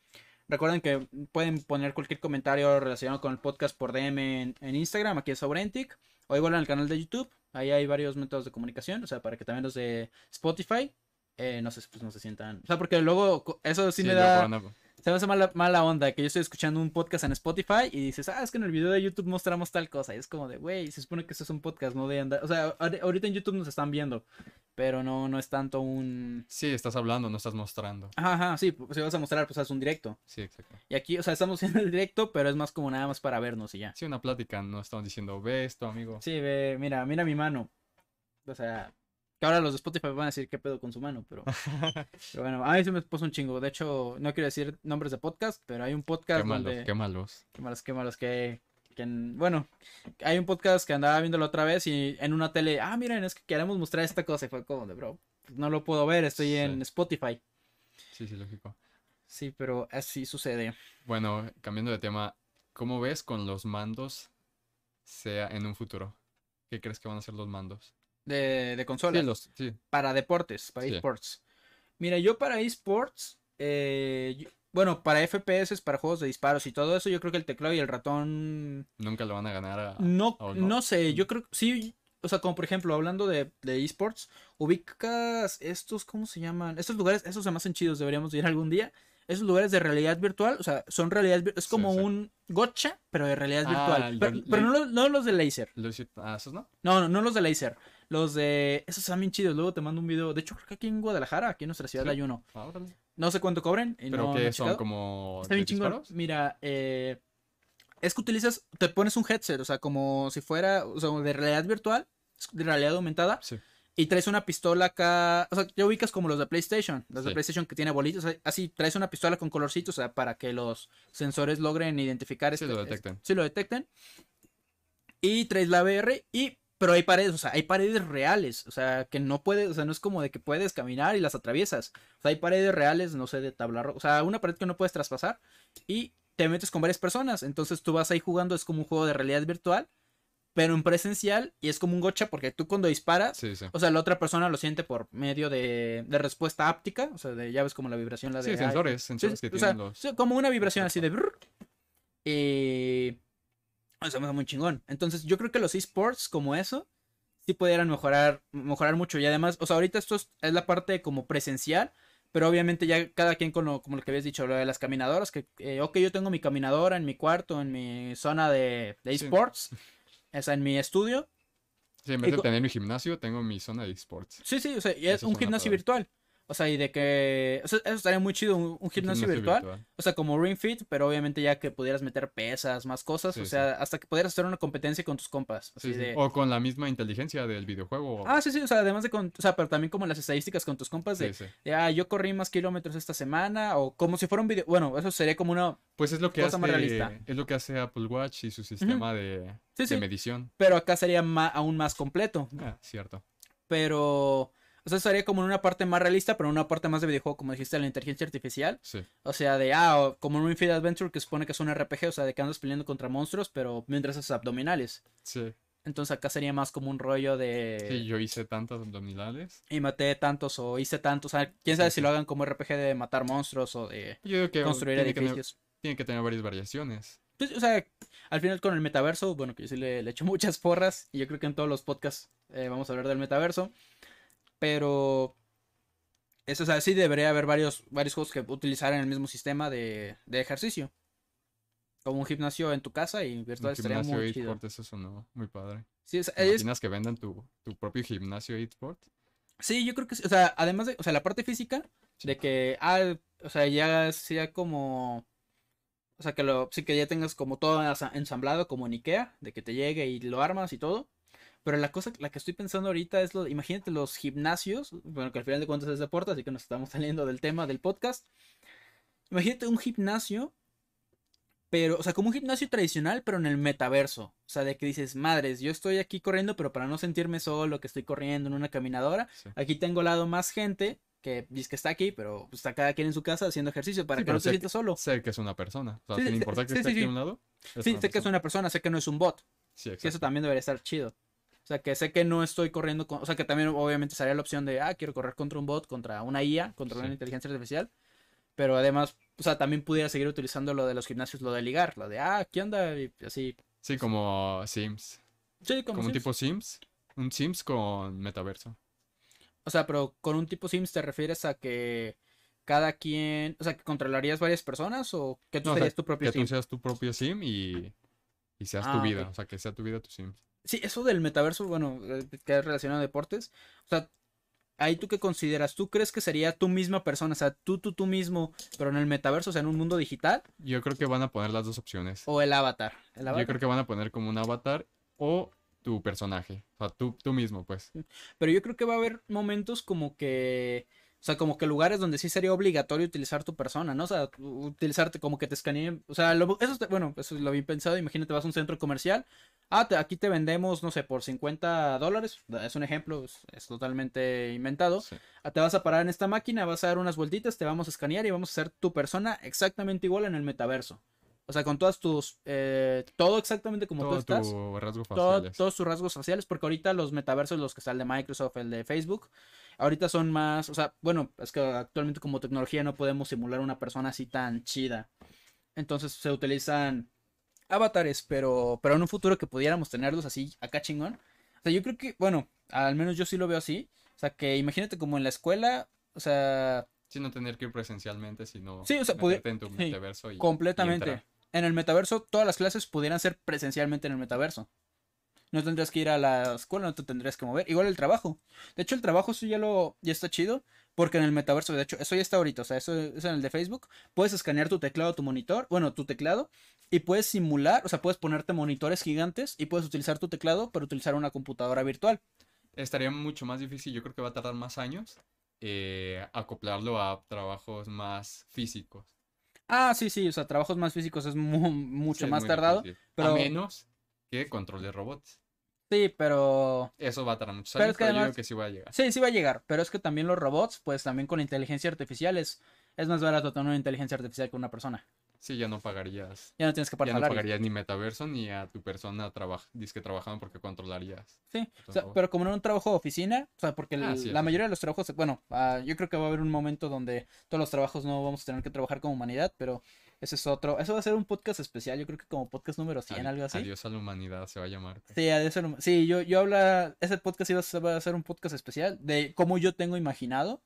Recuerden que pueden poner cualquier comentario relacionado con el podcast por DM en, en Instagram, aquí es Sobrentic, o igual en el canal de YouTube. Ahí hay varios métodos de comunicación, o sea, para que también los de Spotify eh, no, se, pues, no se sientan. O sea, porque luego eso sí, Sí, me da. Se me hace mala, mala onda que yo estoy escuchando un podcast en Spotify y dices, ah, es que en el video de YouTube mostramos tal cosa. Y es como de, güey, se supone que esto es un podcast, no de andar. O sea, ahori- ahorita en YouTube nos están viendo, pero no, no es tanto un. Sí, estás hablando, no estás mostrando. Ajá, ajá, sí, pues, si vas a mostrar, pues haz un directo. Sí, exacto. Y aquí, o sea, estamos *laughs* haciendo el directo, pero es más como nada más para vernos y ya. Sí, una plática, no estamos diciendo, ve esto, amigo. Sí, ve, mira, mira mi mano. O sea, que ahora los de Spotify van a decir qué pedo con su mano, pero. *laughs* pero bueno, a mí se me puso un chingo. De hecho, no quiero decir nombres de podcast, pero hay un podcast qué malos, donde. qué malos. Qué malos, qué malos, que, que en- bueno, hay un podcast que andaba viéndolo otra vez y en una tele, ah, miren, es que queremos mostrar esta cosa y fue como de, bro, pues no lo puedo ver, estoy Sí. en Spotify. Sí, sí, lógico. Sí, pero así sucede. Bueno, cambiando de tema, ¿cómo ves con los mandos sea en un futuro? ¿Qué crees que van a ser los mandos? De, de consolas, Sí, los, sí, para deportes, para Sí. esports. Mira, yo para esports, eh, yo- bueno, para FPS, para juegos de disparos y todo eso, yo creo que el teclado y el ratón... Nunca lo van a ganar a... No, a- no sé, yo creo que sí, o sea, como por ejemplo, hablando de, de esports, ubicas estos, ¿cómo se llaman? Estos lugares, esos se me hacen chidos, deberíamos ir algún día. Esos lugares de realidad virtual, o sea, son realidad, es como sí. un gotcha, pero de realidad Ah, virtual. Pero, no, los- no los de laser. Ah, esos no. No, no, no los de laser. Los de. Esos están bien chidos. Luego te mando un video. De hecho, creo que aquí en Guadalajara, aquí en nuestra ciudad Sí. hay uno. Ah. No sé cuánto cobren. y Pero no- que son como... Está bien chingón. Mira, eh, es que utilizas, te pones un headset, o sea, como si fuera, o sea, de realidad virtual, de realidad aumentada, Sí. y traes una pistola acá, o sea, ya ubicas como los de PlayStation, los de. PlayStation que tiene bolitas, o sea, así, traes una pistola con colorcitos, o sea, para que los sensores logren identificar Sí, este- lo este- detecten. sí, lo detecten. Y traes la VR y pero hay paredes, o sea, hay paredes reales, o sea, que no puedes, o sea, no es como de que puedes caminar y las atraviesas. O sea, hay paredes reales, no sé, de tabla o sea, una pared que no puedes traspasar y te metes con varias personas, entonces tú vas ahí jugando, es como un juego de realidad virtual, pero en presencial y es como un gocha porque tú cuando disparas, Sí, sí. o sea, la otra persona lo siente por medio de, de respuesta áptica, o sea, de, ya ves como la vibración, la de... Sí, sensores, sensores que o sea, tienen los... sí, como una vibración así de... brrr. O sea, me da muy chingón. Entonces, yo creo que los esports como eso sí pudieran mejorar, mejorar mucho. Y además, o sea, ahorita esto es, es la parte como presencial, pero obviamente ya cada quien con lo, como lo que habías dicho, lo de las caminadoras, que, eh, ok, yo tengo mi caminadora en mi cuarto, en mi zona de, de Sí. esports, *laughs* o sea, en mi estudio. Sí, en vez de tener mi gimnasio, tengo mi zona de esports. Sí, sí, o sea, y es Eso un gimnasio padre. virtual. O sea, y de que... O sea, eso estaría muy chido, un, un gimnasio, virtual. O sea, como Ring Fit, pero obviamente ya que pudieras meter pesas, más cosas. Sí, o sea, hasta que pudieras hacer una competencia con tus compas. Así Sí, sí. de. O con la misma inteligencia del videojuego. Ah, sí, sí, o sea, además de con. O sea, pero también como las estadísticas con tus compas de. De, ah, yo corrí más kilómetros esta semana. O como si fuera un video. Bueno, eso sería como una. Pues es lo que Cosa hace más realista. es lo que hace Apple Watch y su sistema de, medición. Pero acá sería aún más completo. Ah, cierto. Pero. O sea, estaría como en una parte más realista, pero en una parte más de videojuego, como dijiste, la inteligencia artificial. Sí. O sea, de, ah, o como en Ring Fit Adventure, que supone que es un RPG, o sea, de que andas peleando contra monstruos, pero mientras haces abdominales. Sí. Entonces acá sería más como un rollo de... Sí, yo hice tantas abdominales. Y maté tantos o hice tantos. O sea, quién sabe Sí, si lo hagan como RPG de matar monstruos o de Yo creo que construir tiene que, tener, edificios. tiene que tener varias variaciones. Pues, o sea, al final con el metaverso, bueno, que yo sí le, le echo *laughs* muchas porras. Y yo creo que en todos los podcasts eh, vamos a hablar del metaverso. Pero. Eso, o sea, sí debería haber varios, varios juegos que utilizaran el mismo sistema de, de ejercicio. Como un gimnasio en tu casa y virtual Un estaría gimnasio muy chido. eso sonó muy padre. Sí, o sea, ¿Te es- imaginas que vendan tu, tu propio gimnasio eSport? Sí, yo creo que sí. O sea, además de, o sea, la parte física, Sí. de que, ah, o sea, ya sea como, o sea, que lo, sí que ya tengas como todo ensamblado como en Ikea, de que te llegue y lo armas y todo. Pero la cosa, la que estoy pensando ahorita es lo, imagínate los gimnasios, bueno, que al final de cuentas es deporte, así que nos estamos *laughs* saliendo del tema del podcast. Imagínate un gimnasio, pero, o sea, como un gimnasio tradicional, pero en el metaverso. O sea, de que dices, madres, yo estoy aquí corriendo, pero para no sentirme solo, que estoy corriendo en una caminadora, Sí. Aquí tengo al lado más gente que dice que está aquí, pero pues, está cada quien en su casa haciendo ejercicio para Sí, que no te sé sientas solo. Sé que es una persona. O sea, Sí, sin sí, importar que esté aquí a un lado. Sí, sé que es una persona, sé que no es un bot. Sí, Que eso exacto. también debería estar chido. O sea, que sé que no estoy corriendo con... O sea, que también obviamente sería la opción de, ah, quiero correr contra un bot, contra una IA, contra una inteligencia artificial. Pero además, o sea, también pudiera seguir utilizando lo de los gimnasios, lo de ligar, lo de, ah, ¿qué onda? Y así. Sí, como Sims. Sí, Como, como, un tipo Sims. Un Sims con metaverso. O sea, pero con un tipo Sims te refieres a que cada quien, o sea, que controlarías varias personas o que tú No, o sea, serías tu propio que Sim. tú seas tu propio Sim y, y seas Ah, tu vida. ok. O sea, que sea tu vida tu Sim. Sí, eso del metaverso, bueno, eh, que es relacionado a deportes. O sea, ahí tú qué consideras, ¿tú crees que sería tu misma persona? O sea, tú, tú, tú mismo, pero en el metaverso, o sea, en un mundo digital, Yo creo que van a poner las dos opciones. o el avatar. El Yo creo que van a poner como un avatar o tu personaje. O sea, tú, tú mismo, pues. Pero yo creo que va a haber momentos como que. O sea, como que lugares donde sí sería obligatorio utilizar tu persona, ¿no? O sea, utilizarte como que te escaneen. O sea, lo- eso bueno, eso lo bien pensado. Imagínate, vas a un centro comercial. Ah, te- aquí te vendemos, no sé, por 50 dólares. Es un ejemplo, es, es totalmente inventado. Sí. Ah, Te vas a parar en esta máquina, vas a dar unas vueltitas, te vamos a escanear y vamos a hacer tu persona exactamente igual en el metaverso. O sea, con todas tus. eh, todo exactamente como tú Todo estás. tu rasgo todo- todos tus rasgos faciales, porque ahorita los metaversos, los que están de Microsoft, el de Facebook, ahorita son más, o sea, bueno, es que actualmente como tecnología no podemos simular una persona así tan chida. Entonces se utilizan avatares, pero, pero en un futuro que pudiéramos tenerlos así acá chingón. O sea, yo creo que, bueno, al menos yo sí lo veo así. O sea, que imagínate como en la escuela, o sea, Sin no tener que ir presencialmente, sino Sí, o sea, en tu sí, metaverso y, y completamente. En el metaverso, todas las clases pudieran ser presencialmente en el metaverso. No tendrías que ir a la escuela, no te tendrías que mover. Igual el trabajo. De hecho, el trabajo eso ya lo ya está chido. Porque en el metaverso, de hecho, eso ya está ahorita. O sea, eso es en el de Facebook. Puedes escanear tu teclado, tu monitor. Bueno, tu teclado. Y puedes simular. O sea, puedes ponerte monitores gigantes. Y puedes utilizar tu teclado para utilizar una computadora virtual. Estaría mucho más difícil, yo creo que va a tardar más años eh, acoplarlo a trabajos más físicos. Ah, sí, sí. O sea, trabajos más físicos es mu- mucho Sí, es más tardado. difícil. pero- A menos que controle robots. Sí, pero. Eso va a tardar muchos Pero años, es que pero yo además- digo que sí va a llegar. Sí, sí va a llegar, pero es que también los robots, pues también con inteligencia artificial es, es más barato tener una inteligencia artificial que una persona. Sí, ya no pagarías. Ya no tienes que pagar Ya no pagarías ni metaverso ni a tu persona traba- disque trabajando porque controlarías. Sí, o sea, pero como en un trabajo de oficina, o sea, porque el- Ah, sí, la mayoría de los trabajos, bueno, ah, yo creo que va a haber un momento donde todos los trabajos no vamos a tener que trabajar como humanidad, pero ese es otro, eso va a ser un podcast especial, yo creo que como podcast número 100, Adi- algo así. Adiós a la humanidad se va a llamar. Sí, adiós a lo- sí, yo, yo habla, ese podcast iba a ser- va a ser un podcast especial de cómo yo tengo imaginado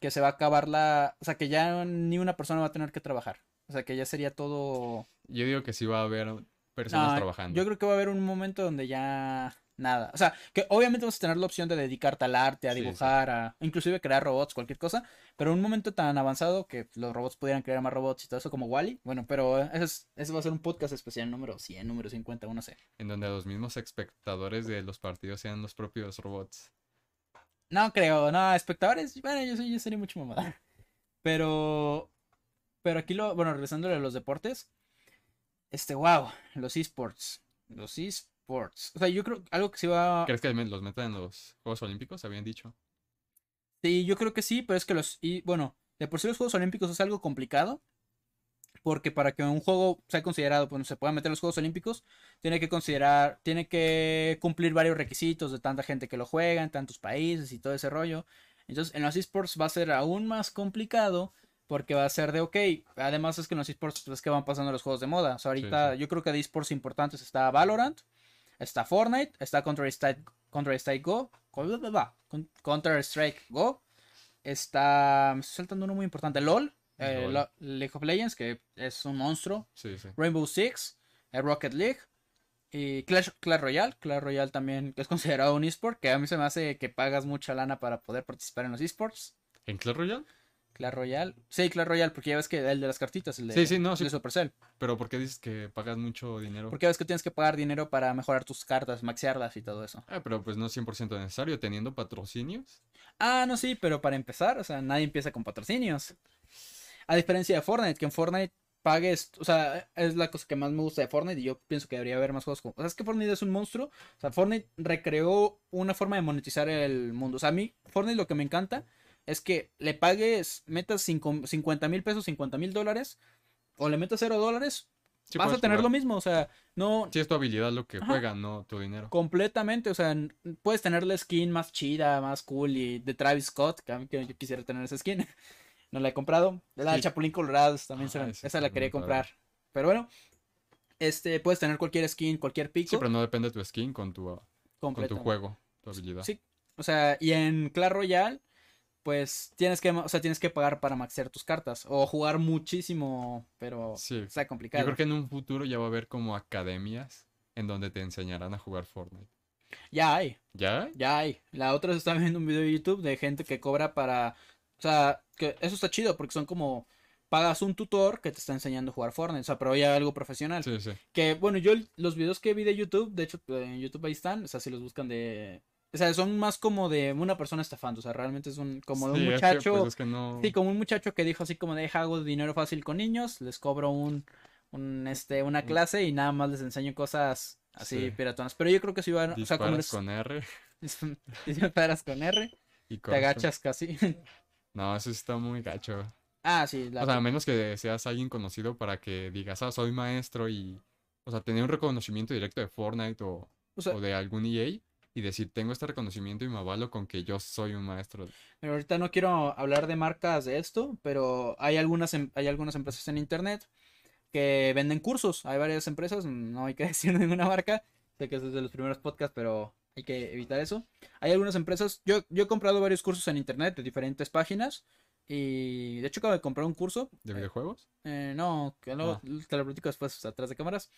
que se va a acabar la, o sea, que ya ni una persona va a tener que trabajar, o sea, que ya sería todo Yo digo que sí va a haber personas No, trabajando. Yo creo que va a haber un momento donde ya nada. O sea, que obviamente vas a tener la opción de dedicarte al arte, a Sí, sí. dibujar, a inclusive crear robots, cualquier cosa. Pero un momento tan avanzado que los robots pudieran crear más robots y todo eso como Wally. Bueno, pero ese, es- va a ser un podcast especial número 100, número 50, no sé. En donde los mismos espectadores de los partidos sean los propios robots. No creo, no, espectadores. Bueno, yo, soy, yo sería mucho mamada. Pero. Pero aquí lo. Bueno, regresando a los deportes. Este, wow, los esports. Los esports. O sea, yo creo algo que se va. ¿Crees que los metan en los Juegos Olímpicos? Habían dicho. Sí, yo creo que sí, pero es que los. Y bueno, de por sí los Juegos Olímpicos es algo complicado. Porque para que un juego sea considerado, bueno, se pueda meter en los Juegos Olímpicos, tiene que considerar, tiene que cumplir varios requisitos de tanta gente que lo juega, en tantos países y todo ese rollo. Entonces, en los esports va a ser aún más complicado porque va a ser de, ok, además es que en los esports es que van pasando los juegos de moda. O sea, ahorita sí. yo creo que de esports importantes está Valorant, está Fortnite, está Counter-Strike Counter Strike Go, Counter Strike Go, está, me estoy saltando uno muy importante, LOL, eh, LOL. Lo- League of Legends, que es un monstruo, Sí, sí. Rainbow Six, eh, Rocket League y Clash, Clash Royale. Clash Royale también *laughs* es considerado un esport, que a mí se me hace que pagas mucha lana para poder participar en los esports. ¿En Clash Royale? Clash Royale, sí, Clash Royale, porque ya ves que el de las cartitas, el de, Sí, sí, no, sí. de Supercell. Pero ¿por qué dices que pagas mucho dinero? Porque ya ves que tienes que pagar dinero para mejorar tus cartas, maxearlas y todo eso. Ah, pero pues no es 100% necesario teniendo patrocinios. Ah, no, sí, pero para empezar, o sea, nadie empieza con patrocinios. A diferencia de Fortnite, que en Fortnite pagues, o sea, es la cosa que más me gusta de Fortnite y yo pienso que debería haber más juegos como... O sea, es que Fortnite es un monstruo, o sea, Fortnite recreó una forma de monetizar el mundo. O sea, a mí, Fortnite lo que me encanta es que le pagues, metas cinco- 50 mil pesos, 50 mil dólares, o le metas 0 dólares, Sí vas a tener jugar. lo mismo, o sea, no, Sí, es tu habilidad lo que Ajá. juega, no tu dinero. Completamente, o sea, puedes tener la skin más chida, más cool y de Travis Scott, que a mí yo quisiera tener esa skin. *laughs* No la he comprado. La de. Chapulín Colorado también se Ah, esa la quería padre. comprar. Pero bueno, este puedes tener cualquier skin, cualquier pico, Sí, pero no depende de tu skin con tu, con tu juego, tu habilidad. Sí, o sea, y en Clash Royale pues tienes que, o sea, tienes que pagar para maxear tus cartas o jugar muchísimo, pero Sí. está Yo complicado. creo que en un futuro ya va a haber como academias en donde te enseñarán a jugar Fortnite. Ya hay. ¿Ya? Ya hay. La otra vez estaba viendo un video de YouTube de gente que cobra para. O sea, que eso está chido porque son como. Pagas un tutor que te está enseñando a jugar Fortnite. O sea, pero ya algo profesional. Sí, sí. Que bueno, yo los videos que vi de YouTube, de hecho, en YouTube ahí están. O sea, si los buscan de. O sea, son más como de una persona estafando. O sea, realmente es un. Como de un Sí, es que, muchacho. pues, es que no... Sí, como un muchacho que dijo así como de hago dinero fácil con niños, les cobro un, un este, una clase y nada más les enseño cosas así Sí. piratonas. Pero yo creo que sí van, o sea, como les, con R *laughs* disparas con R, y te agachas casi. No, eso está muy gacho. Ah, sí, la O sea, a menos que seas alguien conocido para que digas, ah, soy maestro y. O sea, tener un reconocimiento directo de Fortnite o, o sea, o de algún EA y decir, tengo este reconocimiento y me avalo con que yo soy un maestro. Pero ahorita no quiero hablar de marcas de esto, pero hay algunas, em- hay algunas empresas en internet que venden cursos. Hay varias empresas, no hay que *laughs* decir ninguna marca. Sé que es de los primeros podcasts, pero hay que evitar eso. Hay algunas empresas, yo, yo he comprado varios cursos en internet de diferentes páginas. Y de hecho acabo de comprar un curso. ¿De eh, videojuegos? eh, no, que luego Ah. te lo platico después atrás de cámaras.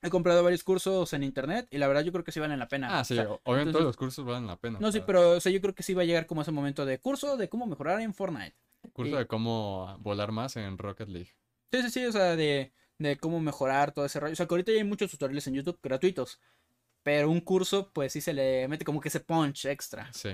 He comprado varios cursos en internet y la verdad yo creo que sí valen la pena. Ah, sí, O sea, o- obviamente entonces- todos los cursos valen la pena. no, sí, pero o sea, yo creo que sí va a llegar como ese momento de curso de cómo mejorar en Fortnite. Curso y- de cómo volar más en Rocket League. Sí, sí, sí, o sea, de, de cómo mejorar todo ese rollo. O sea, que ahorita ya hay muchos tutoriales en YouTube gratuitos. Pero un curso, pues sí se le mete como que ese punch extra. Sí.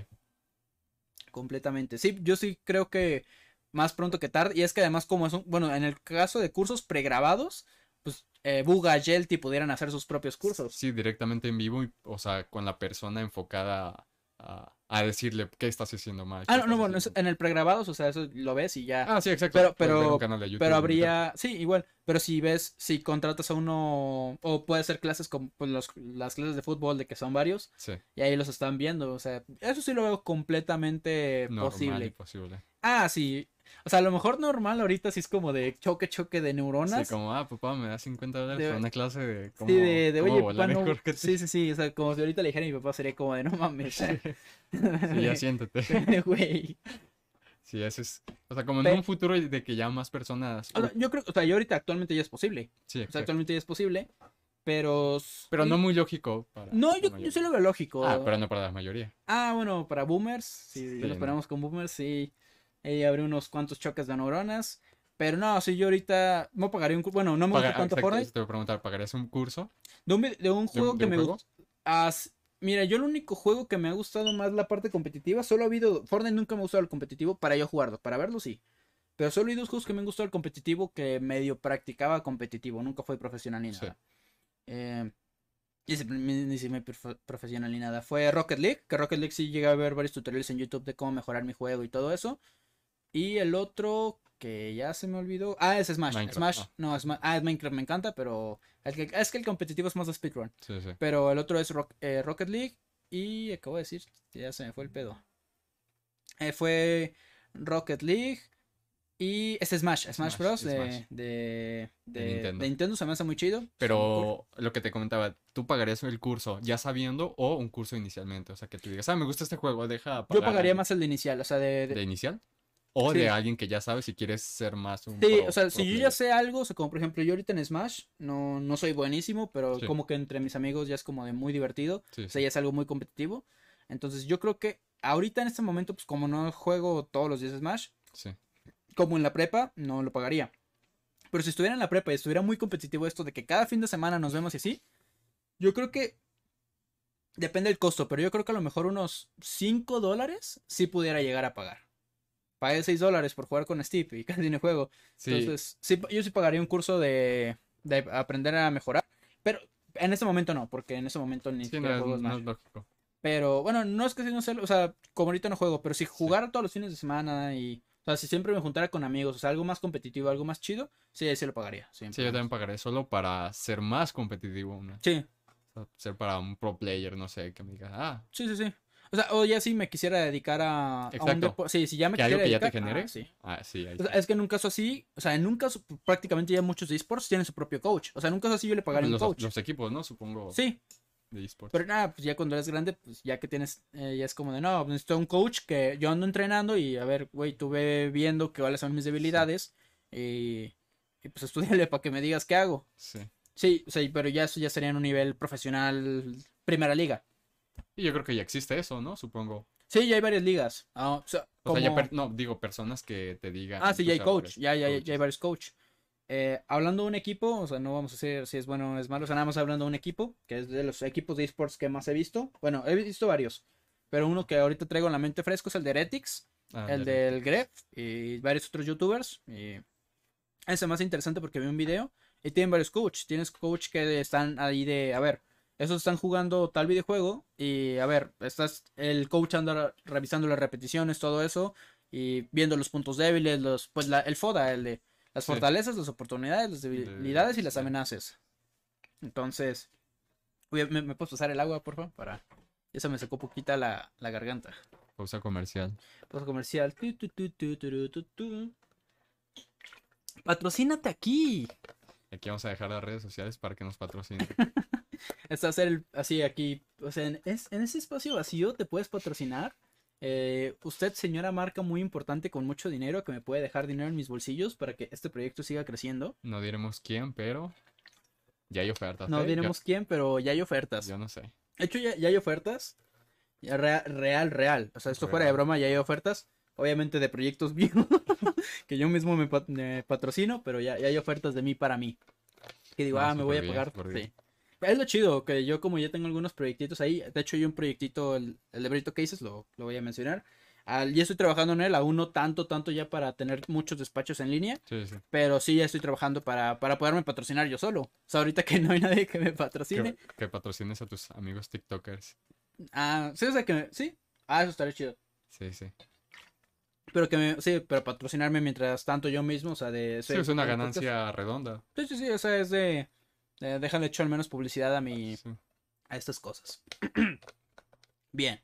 Completamente. Sí, yo sí creo que más pronto que tarde. Y es que además, como es un. Bueno, en el caso de cursos pregrabados, pues eh, Buga, Yelty pudieran hacer sus propios cursos. Sí, directamente en vivo, y, o sea, con la persona enfocada a, a decirle qué estás haciendo mal. Ah, no, no, bueno, en el pregrabados, o sea, eso lo ves y ya. Ah, sí, exacto. Pero- pero- un canal de YouTube Pero y habría, sí, igual, pero si ves, si contratas a uno, o puede ser clases como pues, los- las clases de fútbol, de que son varios, Sí, y ahí los están viendo, o sea, eso sí lo veo completamente normal y posible. posible. Ah, sí, o sea, a lo mejor normal ahorita sí es como de choque, choque de neuronas. Sí, como, ah, papá, me da 50 dólares por una clase de cómo, Sí, de, de cómo oye, volar papá, en no. Rocket Sí, sí, sí, o sea, como si ahorita le dijera a mi papá, sería como de no mames. Sí, ya siéntate. *laughs* Güey. Sí, eso es. O sea, como en un futuro de que ya más personas. O sea, yo creo, o sea, yo ahorita actualmente ya es posible. Sí, O sea, actualmente ya es posible, pero. Pero sí- no muy lógico para. No, yo, yo sí lo veo lógico. Ah, pero no para la mayoría. Ah, bueno, para boomers, si Sí, nos no. ponemos con boomers, sí. Ahí habría unos cuantos choques de neuronas. Pero no, si yo ahorita no pagaría un curso. Bueno, no me gusta tanto Fortnite. Te voy a preguntar, ¿pagarías un curso? De un, de un ¿De juego que un me gusta. mira, yo el único juego que me ha gustado más la parte competitiva, solo ha habido. Fortnite nunca me ha gustado el competitivo para yo jugarlo. Para verlo sí. Pero solo hay dos juegos que me han gustado el competitivo que medio practicaba competitivo. Nunca fue profesional ni Sí. nada. Eh, y si- ni, profesional ni nada. Fue Rocket League. Que Rocket League sí llegué a ver varios tutoriales en YouTube de cómo mejorar mi juego y todo eso. Y el otro que ya se me olvidó. Ah, es Smash. Minecraft, Smash. ah. No, Sma- ah, Minecraft me encanta, pero. el que- es que el competitivo es más de speedrun. Sí, sí. Pero el otro es Rock- eh, Rocket League. Y acabo de decir, ya se me fue el pedo. Eh, fue Rocket League. Y es Smash, Smash, Smash, Bros. De, Smash. de, De de- Nintendo. de Nintendo se me hace muy chido. Pero lo que te comentaba, ¿tú pagarías el curso ya sabiendo o un curso inicialmente? O sea, que tú digas, ah, me gusta este juego, deja Yo pagar pagaría el- más el de inicial, o sea, de- ¿De inicial? ¿O Sí. de alguien que ya sabe si quieres ser más un Sí, pro- o sea, si yo ya sé algo, o sea, como por ejemplo yo ahorita en Smash, no, no soy buenísimo, pero Sí. como que entre mis amigos ya es como de muy divertido. Sí, O sea, ya es algo muy competitivo. Entonces yo creo que ahorita en este momento, pues como no juego todos los días Smash, como en la prepa, no lo pagaría. Pero si estuviera en la prepa y estuviera muy competitivo esto de que cada fin de semana nos vemos y así, yo creo que depende del costo, pero yo creo que a lo mejor unos 5 dólares sí pudiera llegar a pagar. Pagué 6 dólares por jugar con Steve y *laughs* casi no juego. Sí, Entonces, sí, yo sí pagaría un curso de, de aprender a mejorar. Pero en este momento no, porque en este momento ni sí, siquiera no, juego es- no. Pero bueno, no es que si no sé, o sea, como ahorita no juego, pero si jugara todos los fines de semana y, o sea, si siempre me juntara con amigos, o sea, algo más competitivo, algo más chido, sí, sí lo pagaría. Sí, yo también pagaré solo para ser más competitivo. ¿no? Sí, O sea, ser para un pro player, no sé, que me diga, ah, sí, sí, sí. O sea, o ya si me quisiera dedicar a, a un deporte. Sí, si ya me que algo quisiera que ya te dedicar, genere. ah, sí. Ah, sí, ahí O sea, sí. es que en un caso así, o sea, en un caso prácticamente ya muchos de esports tienen su propio coach. O sea, en un caso así yo le pagaría un los, coach. los equipos, ¿no? Supongo. Sí, De esports. Pero nada, pues ya cuando eres grande, pues ya que tienes, eh, ya es como de, no, pues, necesito un coach que yo ando entrenando y a ver, güey, tú ve viendo que cuáles son mis debilidades y, y pues estudiale para que me digas qué hago. Sí. Sí, o sea, pero ya eso ya sería en un nivel profesional, primera liga. Y yo creo que ya existe eso, ¿no? Supongo. Sí, ya hay varias ligas. Ah, o sea, O sea, ya per- no, digo, personas que te digan. Ah, sí, ya hay coach, ya, ya, ya hay varios coach. Eh, hablando de un equipo, o sea, no vamos a decir si es bueno o es malo, o sea, nada más hablando de un equipo, que es de los equipos de esports que más he visto. Bueno, he visto varios, pero uno que ahorita traigo en la mente fresco es el de Heretics, Ah, el del Gref y varios otros youtubers. Y ese más interesante porque vi un video y tienen varios coach. Tienes coach que están ahí de, a ver, esos están jugando tal videojuego y a ver, estás el coach anda revisando las repeticiones, todo eso. y viendo los puntos débiles, los, pues la, el FODA, el de las Sí. fortalezas, las oportunidades, las debilidades y las amenazas. Entonces, oye, ¿me, me puedes pasar el agua, por favor? Para... Ya se me secó poquita la, la garganta. Pausa comercial. Pausa comercial. Tu, tu, tu. Patrocínate aquí. Aquí vamos a dejar las redes sociales para que nos patrocinen. *laughs* *laughs* Es hacer el- así aquí. O sea, en, es- en ese espacio vacío te puedes patrocinar. Eh, usted, señora marca muy importante con mucho dinero, que me puede dejar dinero en mis bolsillos para que este proyecto siga creciendo. No diremos quién, pero ya hay ofertas. No ¿eh? Yo- diremos quién, pero ya hay ofertas. Yo, no sé. De hecho, ya, ya hay ofertas. Ya rea- real, real. O sea, esto fuera de Real. broma, ya hay ofertas. Obviamente de proyectos *laughs* míos. *laughs* que yo mismo me, pat- me patrocino, pero ya, ya hay ofertas de mí para mí. Que digo, No, ah, me voy a pagar. Sí. Es lo chido, que yo como ya tengo algunos proyectitos ahí. De hecho, yo un proyectito, el, el de Brito Cases, lo, lo voy a mencionar. Al- ya estoy trabajando en él, aún no tanto, tanto ya para tener muchos despachos en línea. Sí, sí. Pero sí, ya estoy trabajando para, para poderme patrocinar yo solo. O sea, ahorita que no hay nadie que me patrocine. Que, que patrocines a tus amigos TikTokers. Ah, sí, o sea que sí. Ah, eso estaría chido. Sí, sí. Pero que me, sí, pero patrocinarme mientras tanto yo mismo, o sea, de... Sí, ser- es una ganancia redonda. Sí, sí, sí, o sea, es de... de déjale hecho al menos publicidad a mi... Sí. a estas cosas. *clears throat* Bien.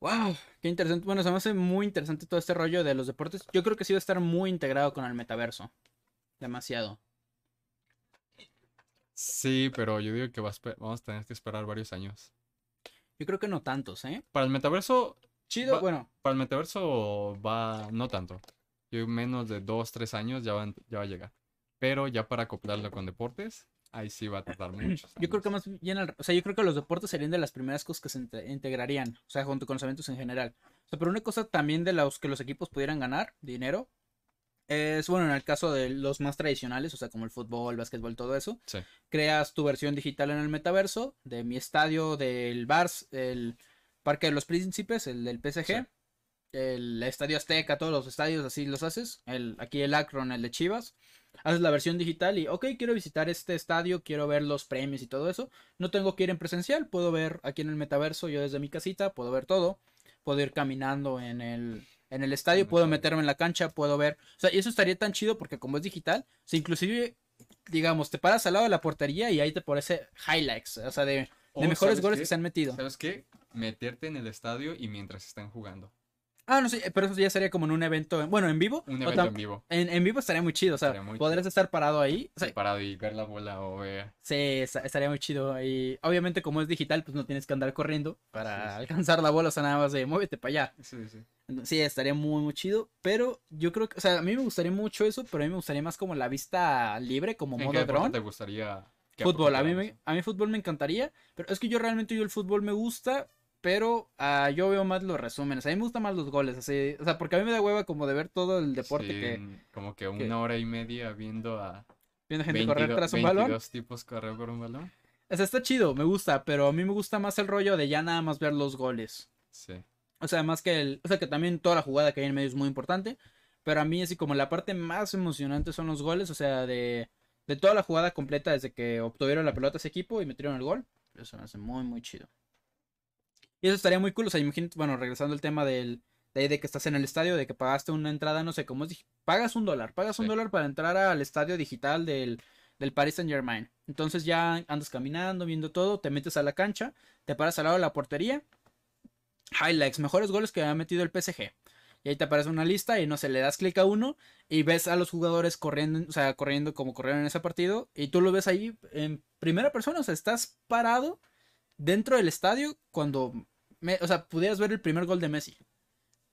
Wow, qué interesante. Bueno, se me hace muy interesante todo este rollo de los deportes. Yo creo que sí va a estar muy integrado con el metaverso. Demasiado. Sí, pero yo digo que vas vamos a tener que esperar varios años. Yo creo que no tantos, ¿eh? Para el metaverso, Chido, Va- bueno, para el metaverso va no tanto. Yo menos de dos, tres años ya, van- ya va a llegar. Pero ya para acoplarlo con deportes, ahí sí va a tardar *clears throat* mucho. yo creo que más bien, al- o sea, yo creo que los deportes serían de las primeras cosas que se inte- integrarían, o sea, junto con los eventos en general. O sea, pero una cosa también de los que los equipos pudieran ganar dinero es, bueno, en el caso de los más tradicionales, o sea, como el fútbol, básquetbol, todo eso, Sí. creas tu versión digital en el metaverso de mi estadio, del Bars, el Parque de los Príncipes, el del PSG, el Estadio Azteca, todos los estadios así los haces, el, aquí el Akron, el de Chivas, haces la versión digital y, ok, quiero visitar este estadio, quiero ver los premios y todo eso, no tengo que ir en presencial, puedo ver aquí en el metaverso, yo desde mi casita, puedo ver todo, puedo ir caminando en el, en el estadio, puedo meterme en la cancha, puedo ver, o sea, y eso estaría tan chido porque como es digital, o sea, inclusive, digamos, te paras al lado de la portería y ahí te aparece highlights, o sea, de, de O, mejores ¿sabes goles qué? que se han metido. ¿Sabes qué? Meterte en el estadio y mientras están jugando. Ah, no sé, pero eso ya sería como en un evento, bueno, en vivo. Un evento en vivo. En, en vivo estaría muy chido, o sea, podrías estar parado ahí. O sea, Separado y ver la bola o ver. sí, esta- estaría muy chido. Y obviamente, como es digital, pues no tienes que andar corriendo para Sí, sí. alcanzar la bola, o sea, nada más de muévete para allá. Sí, sí. Sí, estaría muy, muy chido. Pero yo creo que, o sea, a mí me gustaría mucho eso, pero a mí me gustaría más como la vista libre, como ¿En qué modo drone. te gustaría Fútbol, a mí, me, a mí fútbol me encantaría, pero es que yo realmente yo el fútbol me gusta, pero ah, yo veo más los resúmenes, a mí me gustan más los goles, así, o sea, porque a mí me da hueva como de ver todo el deporte Sí, que Como que una hora y media viendo a viendo gente 22, correr tras un balón. 22 tipos correr por un balón. O sea, está chido, me gusta, pero a mí me gusta más el rollo de ya nada más ver los goles. Sí. O sea, más que el, o sea, que también toda la jugada que hay en medio es muy importante, pero a mí así como la parte más emocionante son los goles, o sea, de, de toda la jugada completa desde que obtuvieron la pelota ese equipo y metieron el gol. Eso me hace muy, muy chido. Y eso estaría muy cool, o sea, imagínate, bueno, regresando al tema del, de, ahí de que estás en el estadio, de que pagaste una entrada, no sé cómo es, pagas un dólar, pagas un Sí. dólar para entrar al estadio digital del, del Paris Saint Germain. Entonces ya andas caminando, viendo todo, te metes a la cancha, te paras al lado de la portería, highlights, mejores goles que ha metido el PSG. Y ahí te aparece una lista y no sé, le das clic a uno y ves a los jugadores corriendo, o sea, corriendo como corrieron en ese partido y tú lo ves ahí en primera persona, o sea, estás parado dentro del estadio cuando, me- o sea, pudieras ver el primer gol de Messi.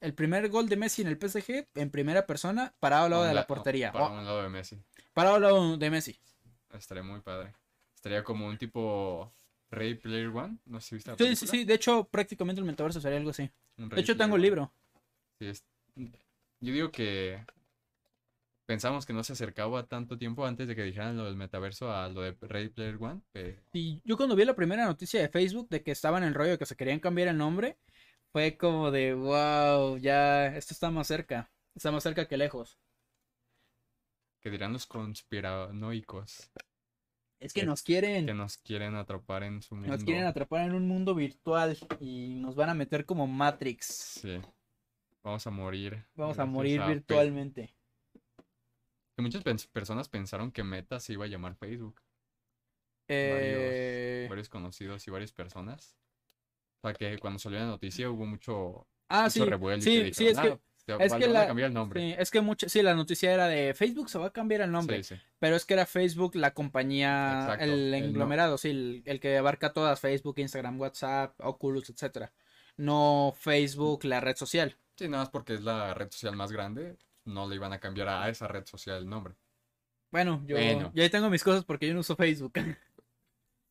El primer gol de Messi en el PSG en primera persona, parado al lado de la la- portería. Para Oh, un lado de Messi. parado al lado de Messi. Estaría muy padre. Estaría como un tipo Ready Player One. No sé si viste la Sí, sí, película. sí, de hecho prácticamente el metaverso sería algo así. De hecho tengo el libro. Sí, es- Yo digo que pensamos que no se acercaba tanto tiempo antes de que dijeran lo del metaverso a lo de Ready Player One. pero Y yo cuando vi la primera noticia de Facebook de que estaba en el rollo de que se querían cambiar el nombre, fue como de, wow, ya, esto está más cerca. Está más cerca que lejos. que dirán los conspiranoicos Es que Que- nos quieren, que nos quieren atrapar en su mundo. nos quieren atrapar en un mundo virtual y nos van a meter como Matrix. Sí. vamos a morir. Vamos a morir virtualmente. Que muchas pens- personas pensaron que Meta se iba a llamar Facebook. Eh, Varios conocidos y varias personas. O sea que cuando salió la noticia hubo mucho, Ah, mucho sí. revuelo y Sí, sí, es que, "Ah, es que la- cambiar el nombre. sí, es que mucho, sí, la noticia era de Facebook se va a cambiar el nombre. Sí, sí. Pero es que era Facebook la compañía, Exacto, el englomerado, sí, el, el que abarca todas, Facebook, Instagram, WhatsApp, Oculus, etcétera. No Facebook, la red social. Sí, nada más porque es la red social más grande, no le iban a cambiar a esa red social el nombre. Bueno, yo, Bueno. yo ahí tengo mis cosas porque yo no uso Facebook. *laughs*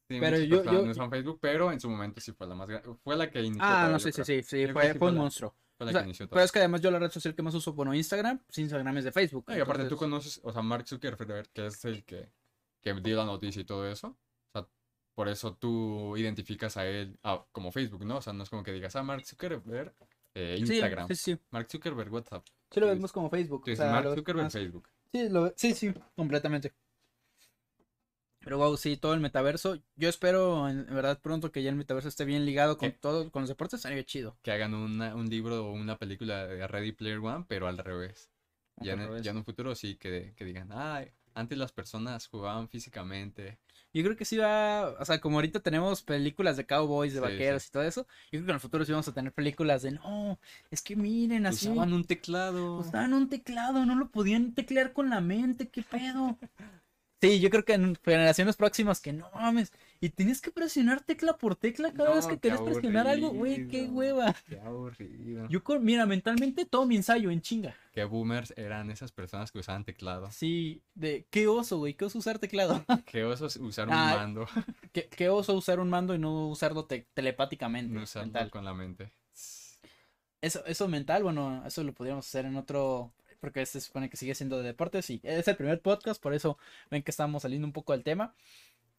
Sí, Pero yo- yo- no usan Facebook, pero en su momento sí fue la más grande. Fue la que inició ah, todo, no, sí, sí, sí, sí, fue, fue un la- monstruo. Fue O la sea, que inició todo. pero es que además yo la red social que más uso, bueno, Instagram, pues Instagram es de Facebook. No, y aparte tú conoces, o sea, Mark Zuckerberg, que es el que, que dio la noticia y todo eso. O sea, por eso tú identificas a él ah, como Facebook, ¿no? O sea, no es como que digas, ah, Mark Zuckerberg, eh, Instagram. Sí, sí, sí. Mark Zuckerberg, WhatsApp. Sí lo Sí, vemos como Facebook. Tú o sea, Mark lo- Zuckerberg, más- Facebook. Sí, lo- sí, sí, completamente. Pero wow, sí, todo el metaverso. Yo espero en, verdad pronto que ya el metaverso esté bien ligado con ¿Qué? todo, con los deportes, estaría chido. Que hagan una- un libro o una película de Ready Player One, pero al revés. Ya en, Al el- revés. ya en un futuro sí que, que digan, ah, antes las personas jugaban físicamente. Yo creo que sí va, o sea, como ahorita tenemos películas de cowboys, de Sí, vaqueros y todo eso, yo creo que en el futuro sí vamos a tener películas de, no, es que miren, así, Usaban un teclado. usaban un teclado, no lo podían teclear con la mente, qué pedo. *laughs* Sí, yo creo que en generaciones próximas que no mames, y tienes que presionar tecla por tecla cada No, vez que querés presionar algo, güey, qué hueva. Qué aburrido. Yo, con- mira, mentalmente todo mi ensayo en chinga. Qué boomers eran esas personas que usaban teclado. Sí, de qué oso, güey, qué oso usar teclado. *laughs* Qué osos usar Ah, un mando, *laughs* qué, qué oso usar un mando y no usarlo te- telepáticamente. no usarlo mental. con la mente. Eso, eso mental, bueno, eso lo podríamos hacer en otro, porque este se supone que sigue siendo de deportes y es el primer podcast, por eso ven que estamos saliendo un poco del tema.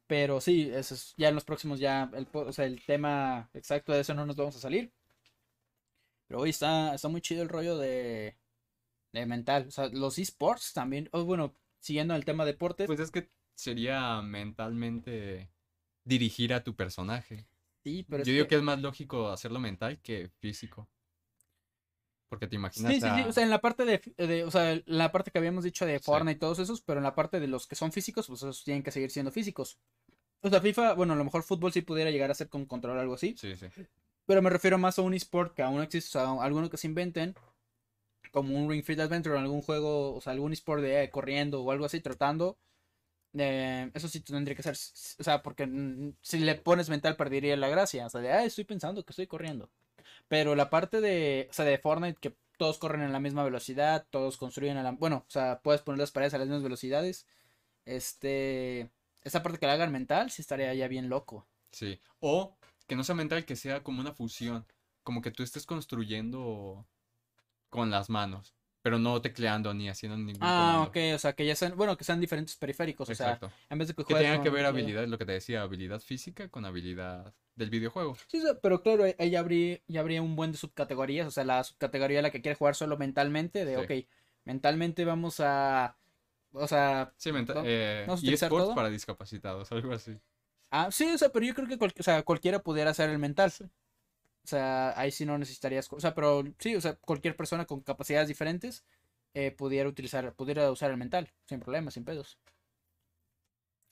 Pero sí, eso es, ya en los próximos ya, el, o sea, el tema exacto de eso no nos vamos a salir. Pero hoy está, está muy chido el rollo de, de mental. O sea, los esports también, o bueno, siguiendo el tema deportes, Pues es que sería mentalmente dirigir a tu personaje. sí, pero es Yo digo que- que es más lógico hacerlo mental que físico. Porque te imaginas Sí, sí, sí, o sea, en la parte de, de- o sea, la parte que habíamos dicho de Sí. Fortnite y todos esos, pero en la parte de los que son físicos, pues esos tienen que seguir siendo físicos. O sea, FIFA, bueno, a lo mejor fútbol sí pudiera llegar a ser con control o algo así, Sí, sí. pero me refiero más a un esport que aún no existe, o sea, alguno que se inventen, como un Ring Fit Adventure o algún juego, o sea, algún esport de eh, corriendo o algo así, tratando. eh, eso sí tendría que ser, o sea, porque si le pones mental perdería la gracia, o sea, de, ah, estoy pensando que estoy corriendo. Pero la parte de, o sea, de Fortnite, que todos corren a la misma velocidad, todos construyen a la, bueno, o sea, puedes poner las paredes a las mismas velocidades. Este, esa parte que la hagan mental, sí estaría ya bien loco. Sí. O que no sea mental, que sea como una fusión. Como que tú estés construyendo con las manos. Pero no tecleando ni haciendo ningún Ah, comando. ok, o sea, que ya sean, bueno, que sean diferentes periféricos, o sea, Exacto. en vez de que Que juegues tenga que ver habilidad, lo que te decía, habilidad física con habilidad del videojuego. Sí, sí, pero claro, ahí ya habría, ya habría un buen de subcategorías, o sea, la subcategoría la que quiere jugar solo mentalmente, de, Sí. ok, mentalmente vamos a, o sea, Sí, menta- ¿No? eh, ¿Vamos a y esports todo? para discapacitados, algo así. ah, sí, o sea, pero yo creo que cual- o sea, cualquiera pudiera hacer el mental. O sea, ahí sí no necesitarías, o sea, pero sí, o sea, cualquier persona con capacidades diferentes eh, pudiera utilizar, pudiera usar el mental, sin problemas, sin pedos.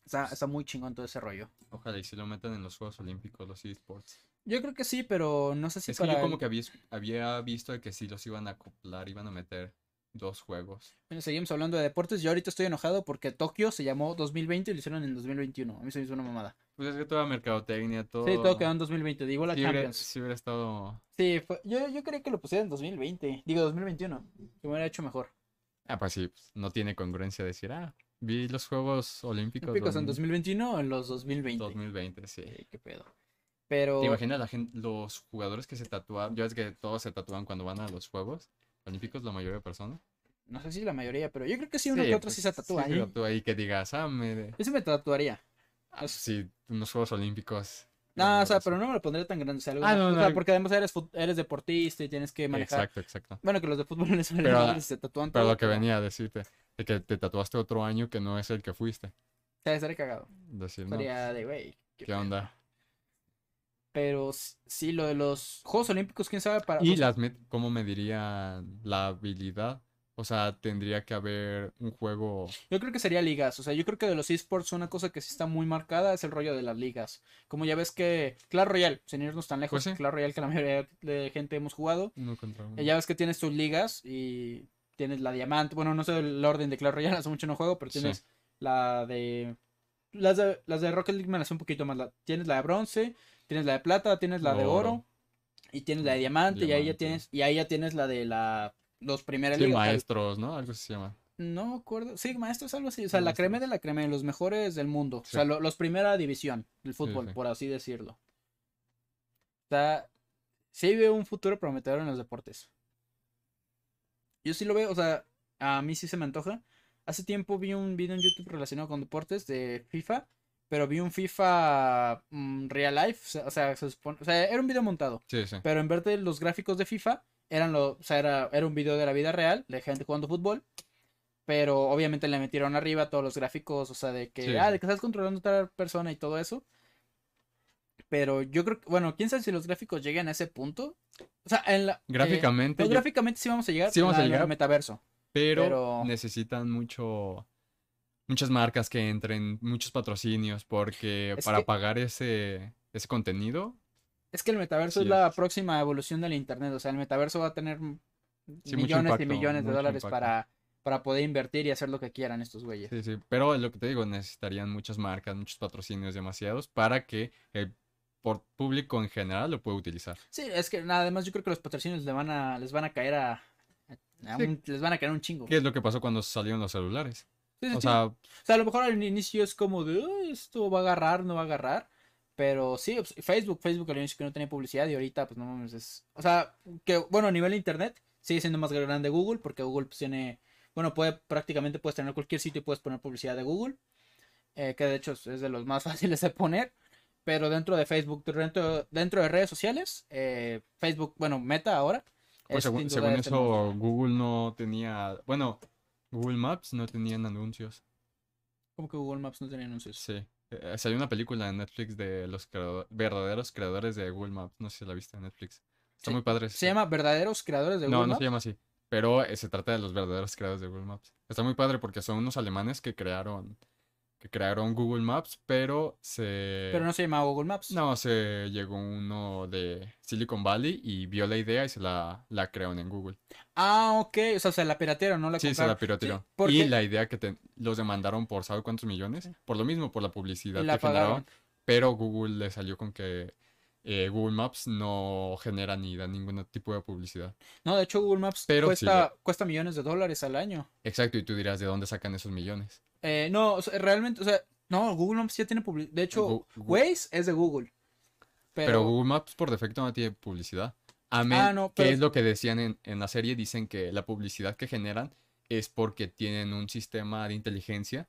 Está, está muy chingón todo ese rollo. Ojalá y si lo metan en los Juegos Olímpicos, los esports. Yo creo que sí, pero no sé si es que yo como que había, había visto que sí los iban a acoplar, iban a meter dos juegos. Bueno, seguimos hablando de deportes. Yo ahorita estoy enojado porque Tokio se llamó 2020 y lo hicieron en 2021. A mí se me hizo una mamada. Pues es que toda mercadotecnia, todo... Sí, todo quedó en 2020. Digo la sí hubiera, Champions. sí hubiera estado... Sí, fue- yo, yo creía que lo pusieran en 2020. Digo 2021. Que me hubiera hecho mejor. Ah, pues sí, pues, no tiene congruencia decir, ah, vi los Juegos Olímpicos Olímpicos en 2000 2021 o en los 2020. 2020, sí. Sí, qué pedo. Pero. ¿Te imaginas la gente, los jugadores que se tatúan? Ya ves que todos se tatúan cuando van a los Juegos Olímpicos, la mayoría de personas. No sé si la mayoría, pero yo creo que sí, uno Sí, que otro pues, sí se tatúa. sí se tatúa ahí que digas, ah, me... Yo sí me tatuaría. ah, pues sí, unos Juegos Olímpicos. No, o sea, pero no me lo pondría tan grande. o sea, Ah, no, o no, sea, no. porque además eres, eres deportista y tienes que manejar. Exacto, exacto. Bueno, que los de fútbol *laughs* les vale Pero- se tatúan Pero todo, lo que venía a decirte, de que te tatuaste otro año que no es el que fuiste. Sea, estaría cagado. Decir, Estaría de, güey. qué ¿qué onda? Pero sí, lo de los Juegos Olímpicos, quién sabe para. Y las met- ¿cómo medirían la habilidad? O sea, tendría que haber un juego. Yo creo que sería ligas. O sea, yo creo que de los esports una cosa que sí está muy marcada es el rollo de las ligas. Como ya ves que Clash Royale, sin irnos tan lejos, Pues sí. Clash Royale que la mayoría de gente hemos jugado. Uno contra uno. eh, Ya ves que tienes tus ligas y tienes la diamante. Bueno, no sé el orden de Clash Royale, *laughs* hace mucho no juego, pero Sí. tienes la de. Las de, las de Rocket League me las un poquito más. La- tienes la de bronce, tienes la de plata, tienes la de Oro. oro y tienes la de diamante, y ahí ya tienes y ahí ya tienes la de la los primeras Sí, maestros, ¿no? Algo así se llama. no me acuerdo. Sí, maestro es algo así. O sea, la Maestros. crema de la crema, los mejores del mundo. O sea, lo- los primera división del fútbol, sí. por así decirlo. O sea, sí veo un futuro prometedor en los deportes. Yo sí lo veo, o sea, a mí sí se me antoja. Hace tiempo vi un video en YouTube relacionado con deportes de FIFA, pero vi un FIFA mm, real life, o sea, se supone- o sea, era un video montado. Sí, sí. Pero en vez de los gráficos de FIFA, eran lo, o sea, era, era un video de la vida real, de gente jugando fútbol. Pero obviamente le metieron arriba todos los gráficos, o sea, de que, Sí. ah, de que estás controlando a otra persona y todo eso. Pero yo creo que, bueno, quién sabe si los gráficos llegan a ese punto. O sea, en la. eh, Gráficamente, no, yo- gráficamente sí vamos a llegar. Sí vamos a el llegar. metaverso. pero, pero- necesitan mucho. Muchas marcas que entren, muchos patrocinios, porque Es para que- pagar ese, ese contenido, Es que el metaverso Sí es la es. próxima evolución del internet. O sea, el metaverso va a tener Sí, millones y millones de dólares impacto. para, para poder invertir y hacer lo que quieran estos güeyes. sí, sí. Pero lo que te digo, necesitarían muchas marcas, muchos patrocinios, demasiados, para que el por público en general lo pueda utilizar. Sí, es que nada, además yo creo que los patrocinios le van a, les van a caer a, a Sí. un- les van a caer un chingo. ¿Qué es lo que pasó cuando salieron los celulares? Sí, sí, O sí. sea, O sea, a lo mejor al inicio es como de, "Ay, esto va a agarrar, no va a agarrar. Pero sí, pues, Facebook, Facebook al inicio que no tenía publicidad y ahorita pues no mames, es... O sea, que bueno, a nivel de internet sigue siendo más grande Google porque Google pues, tiene, bueno, puede prácticamente puedes tener cualquier sitio y puedes poner publicidad de Google. eh, que de hecho es de los más *laughs* fáciles de poner. Pero dentro de Facebook, dentro, dentro de redes sociales, eh, Facebook, bueno, Meta ahora. pues es según, según eso, Google no tenía. Bueno, Google Maps no tenían anuncios. Como que Google Maps no tenía anuncios. Sí. Eh, salió una película en Netflix de los verdaderos creadores de Google Maps. No sé si la viste en Netflix. Está Sí. muy padre. Se llama Verdaderos Creadores de No, Google no Maps. se llama así. Pero eh, se trata de los verdaderos creadores de Google Maps. Está muy padre porque son unos alemanes que crearon que crearon Google Maps, pero se Pero no se llamaba Google Maps. no, se llegó uno de Silicon Valley y vio la idea y se la, la crearon en Google. Ah, ok. O sea, se la piratearon, no la Sí, se la piratearon. Sí, porque- Y la idea que te- los demandaron por ¿sabe cuántos millones? Por lo mismo, por la publicidad la que pagaron. Pero Google le salió con que eh, Google Maps no genera ni da ningún tipo de publicidad. No, de hecho Google Maps Pero cuesta, cuesta millones de dólares al año. Exacto, y tú dirás, ¿de dónde sacan esos millones? Eh, no, o sea, realmente, o sea, no, Google Maps ya tiene publicidad. De hecho, Waze es de Google. Pero, Pero, Google Maps por defecto no tiene publicidad. Amén, Ah, no, que pero- es lo que decían en, en la serie, dicen que la publicidad que generan es porque tienen un sistema de inteligencia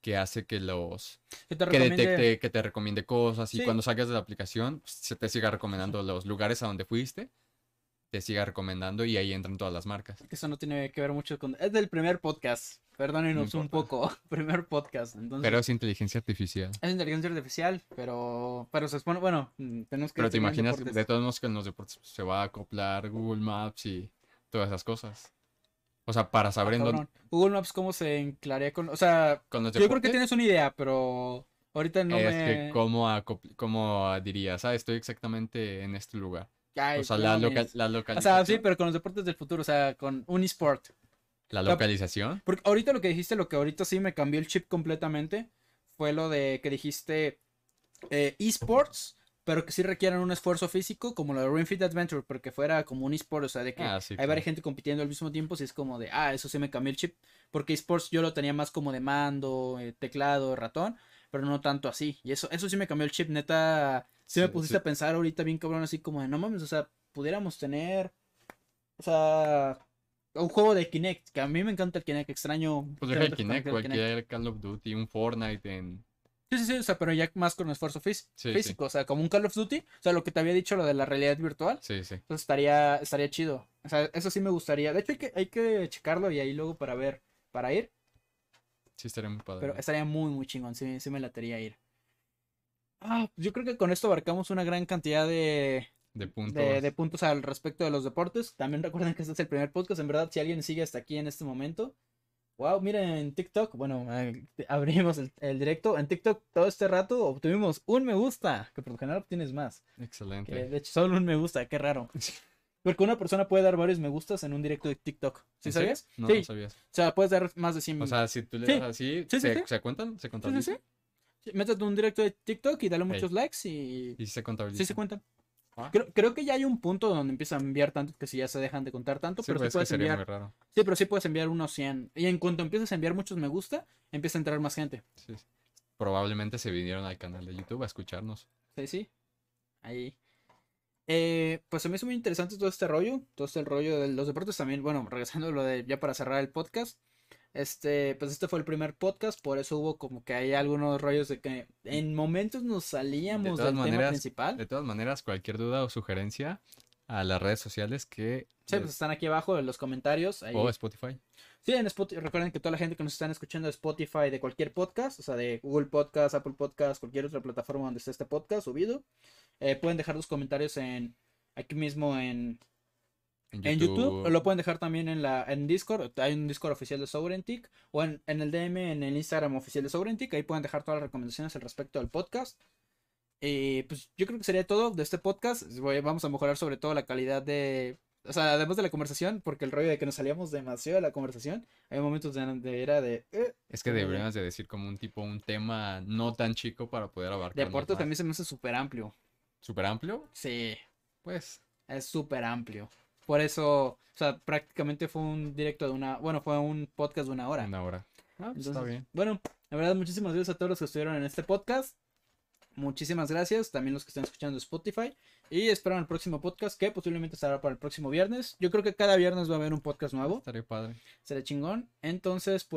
que hace que los que te que detecte, que te recomiende cosas y cuando salgas de la aplicación pues, se te siga recomendando los lugares a donde fuiste, te siga recomendando y ahí entran todas las marcas. que eso no tiene que ver mucho con... Es del primer podcast. Perdónenos No un poco. *laughs* primer podcast. Entonces, Pero es inteligencia artificial. es inteligencia artificial, pero, pero se expone, bueno, mm, tenemos que... Pero te imaginas, de todos modos, que en los deportes se va a acoplar Google Maps y todas esas cosas. O sea, para Ah, saber en dónde. Google Maps, ¿cómo se enclaría con...? O sea, Con los yo creo que tienes una idea, pero ahorita no es me... que cómo, cómo dirías, ah, estoy exactamente en este lugar. Ay, o sea, la, loca- la O sea, localización. sí, pero con los deportes del futuro, o sea, con un esport. La la- localización. Porque ahorita lo que dijiste, lo que ahorita sí me cambió el chip completamente, fue lo de que dijiste eh, esports, pero que sí requieran un esfuerzo físico, como lo de Ring Fit Adventure, porque fuera como un esport, o sea, de que Ah, sí, hay claro. varias gente compitiendo al mismo tiempo, si es como de, ah, eso sí me cambió el chip, porque esports yo lo tenía más como de mando, eh, teclado, ratón, pero no tanto así, y eso, eso sí me cambió el chip, neta, sí me pusiste sí. a pensar ahorita bien cabrón, así como de, no mames, o sea, pudiéramos tener, o sea, un juego de Kinect, que a mí me encanta el Kinect, extraño. Pues deja el Kinect, cualquier Call of Duty, un Fortnite en. Sí, sí, sí, o sea, pero ya más con esfuerzo fís- Sí, sí. físico, o sea, como un Call of Duty, o sea, lo que te había dicho, lo de la realidad virtual, Sí, sí. pues estaría, estaría chido. O sea, eso sí me gustaría. De hecho, hay que, hay que checarlo y ahí luego para ver, para ir, Sí, estaría muy padre. pero estaría muy, muy chingón, sí, sí me latería ir. Ah, ah, yo creo que con esto abarcamos una gran cantidad de, De puntos. de, de puntos al respecto de los deportes. También recuerden que este es el primer podcast. En verdad, si alguien sigue hasta aquí en este momento. Wow, miren en TikTok. Bueno, eh, abrimos el, el directo. En TikTok todo este rato obtuvimos un me gusta. Que por lo general obtienes más. Que Excelente. de hecho, solo un me gusta. Qué raro. *laughs* Porque una persona puede dar varios me gustas en un directo de TikTok. ¿Sí sabías? No, sí. no sabías. O sea, puedes dar más de 100 O sea, si tú le das así, Sí, sí, ¿se, sí. ¿se cuentan? ¿Se sí, contabilizan? sí. Sí, Métete un directo de TikTok y dale muchos likes y... Y se contabilizan. Sí se cuentan. Ah. Creo, creo que ya hay un punto donde empiezan a enviar tanto que si ya se dejan de contar tanto, Sí, pero pues, sí puedes enviar... Sí, pero sí puedes enviar unos 100. Y en cuanto empieces a enviar muchos me gusta, empieza a entrar más gente. Sí, sí. Probablemente se vinieron al canal de YouTube a escucharnos. Sí, sí. Ahí. Eh, pues se me hizo muy interesante todo este rollo. Todo este rollo de los deportes también. Bueno, regresando a lo de ya para cerrar el podcast. Este, pues este fue el primer podcast, por eso hubo como que hay algunos rollos de que en momentos nos salíamos todas del tema maneras, principal. De todas maneras, cualquier duda o sugerencia a las redes sociales que... Sí, pues están aquí abajo en los comentarios. Ahí. O Spotify. Sí, en Spotify. Recuerden que toda la gente que nos están escuchando de Spotify, de cualquier podcast, o sea, de Google Podcast, Apple Podcast, cualquier otra plataforma donde esté este podcast subido, eh, pueden dejar los comentarios en aquí mismo en, en YouTube. Lo pueden dejar también en la en Discord. Hay un Discord oficial de Sovereigntic. O en, en el DM, en el Instagram oficial de Sovereigntic. Ahí pueden dejar todas las recomendaciones al respecto del podcast. Y pues yo creo que sería todo de este podcast. Vamos a mejorar sobre todo la calidad de. O sea, además de la conversación, porque el rollo de que nos salíamos demasiado de la conversación, hay momentos de, de era de. eh, Es que deberíamos de decir como un tipo, un tema no tan chico para poder abarcar. deporte también se me hace súper amplio. ¿Súper amplio? Sí, Pues es súper amplio. Por eso, o sea, prácticamente fue un directo de una. Bueno, fue un podcast de una hora. una hora. Ah, pues está bien. Bueno, la verdad, muchísimas gracias a todos los que estuvieron en este podcast. Muchísimas gracias. También los que están escuchando Spotify. Y esperan el próximo podcast que posiblemente estará para el próximo viernes. Yo creo que cada viernes va a haber un podcast nuevo. Estaría padre. Será chingón. Entonces, pues.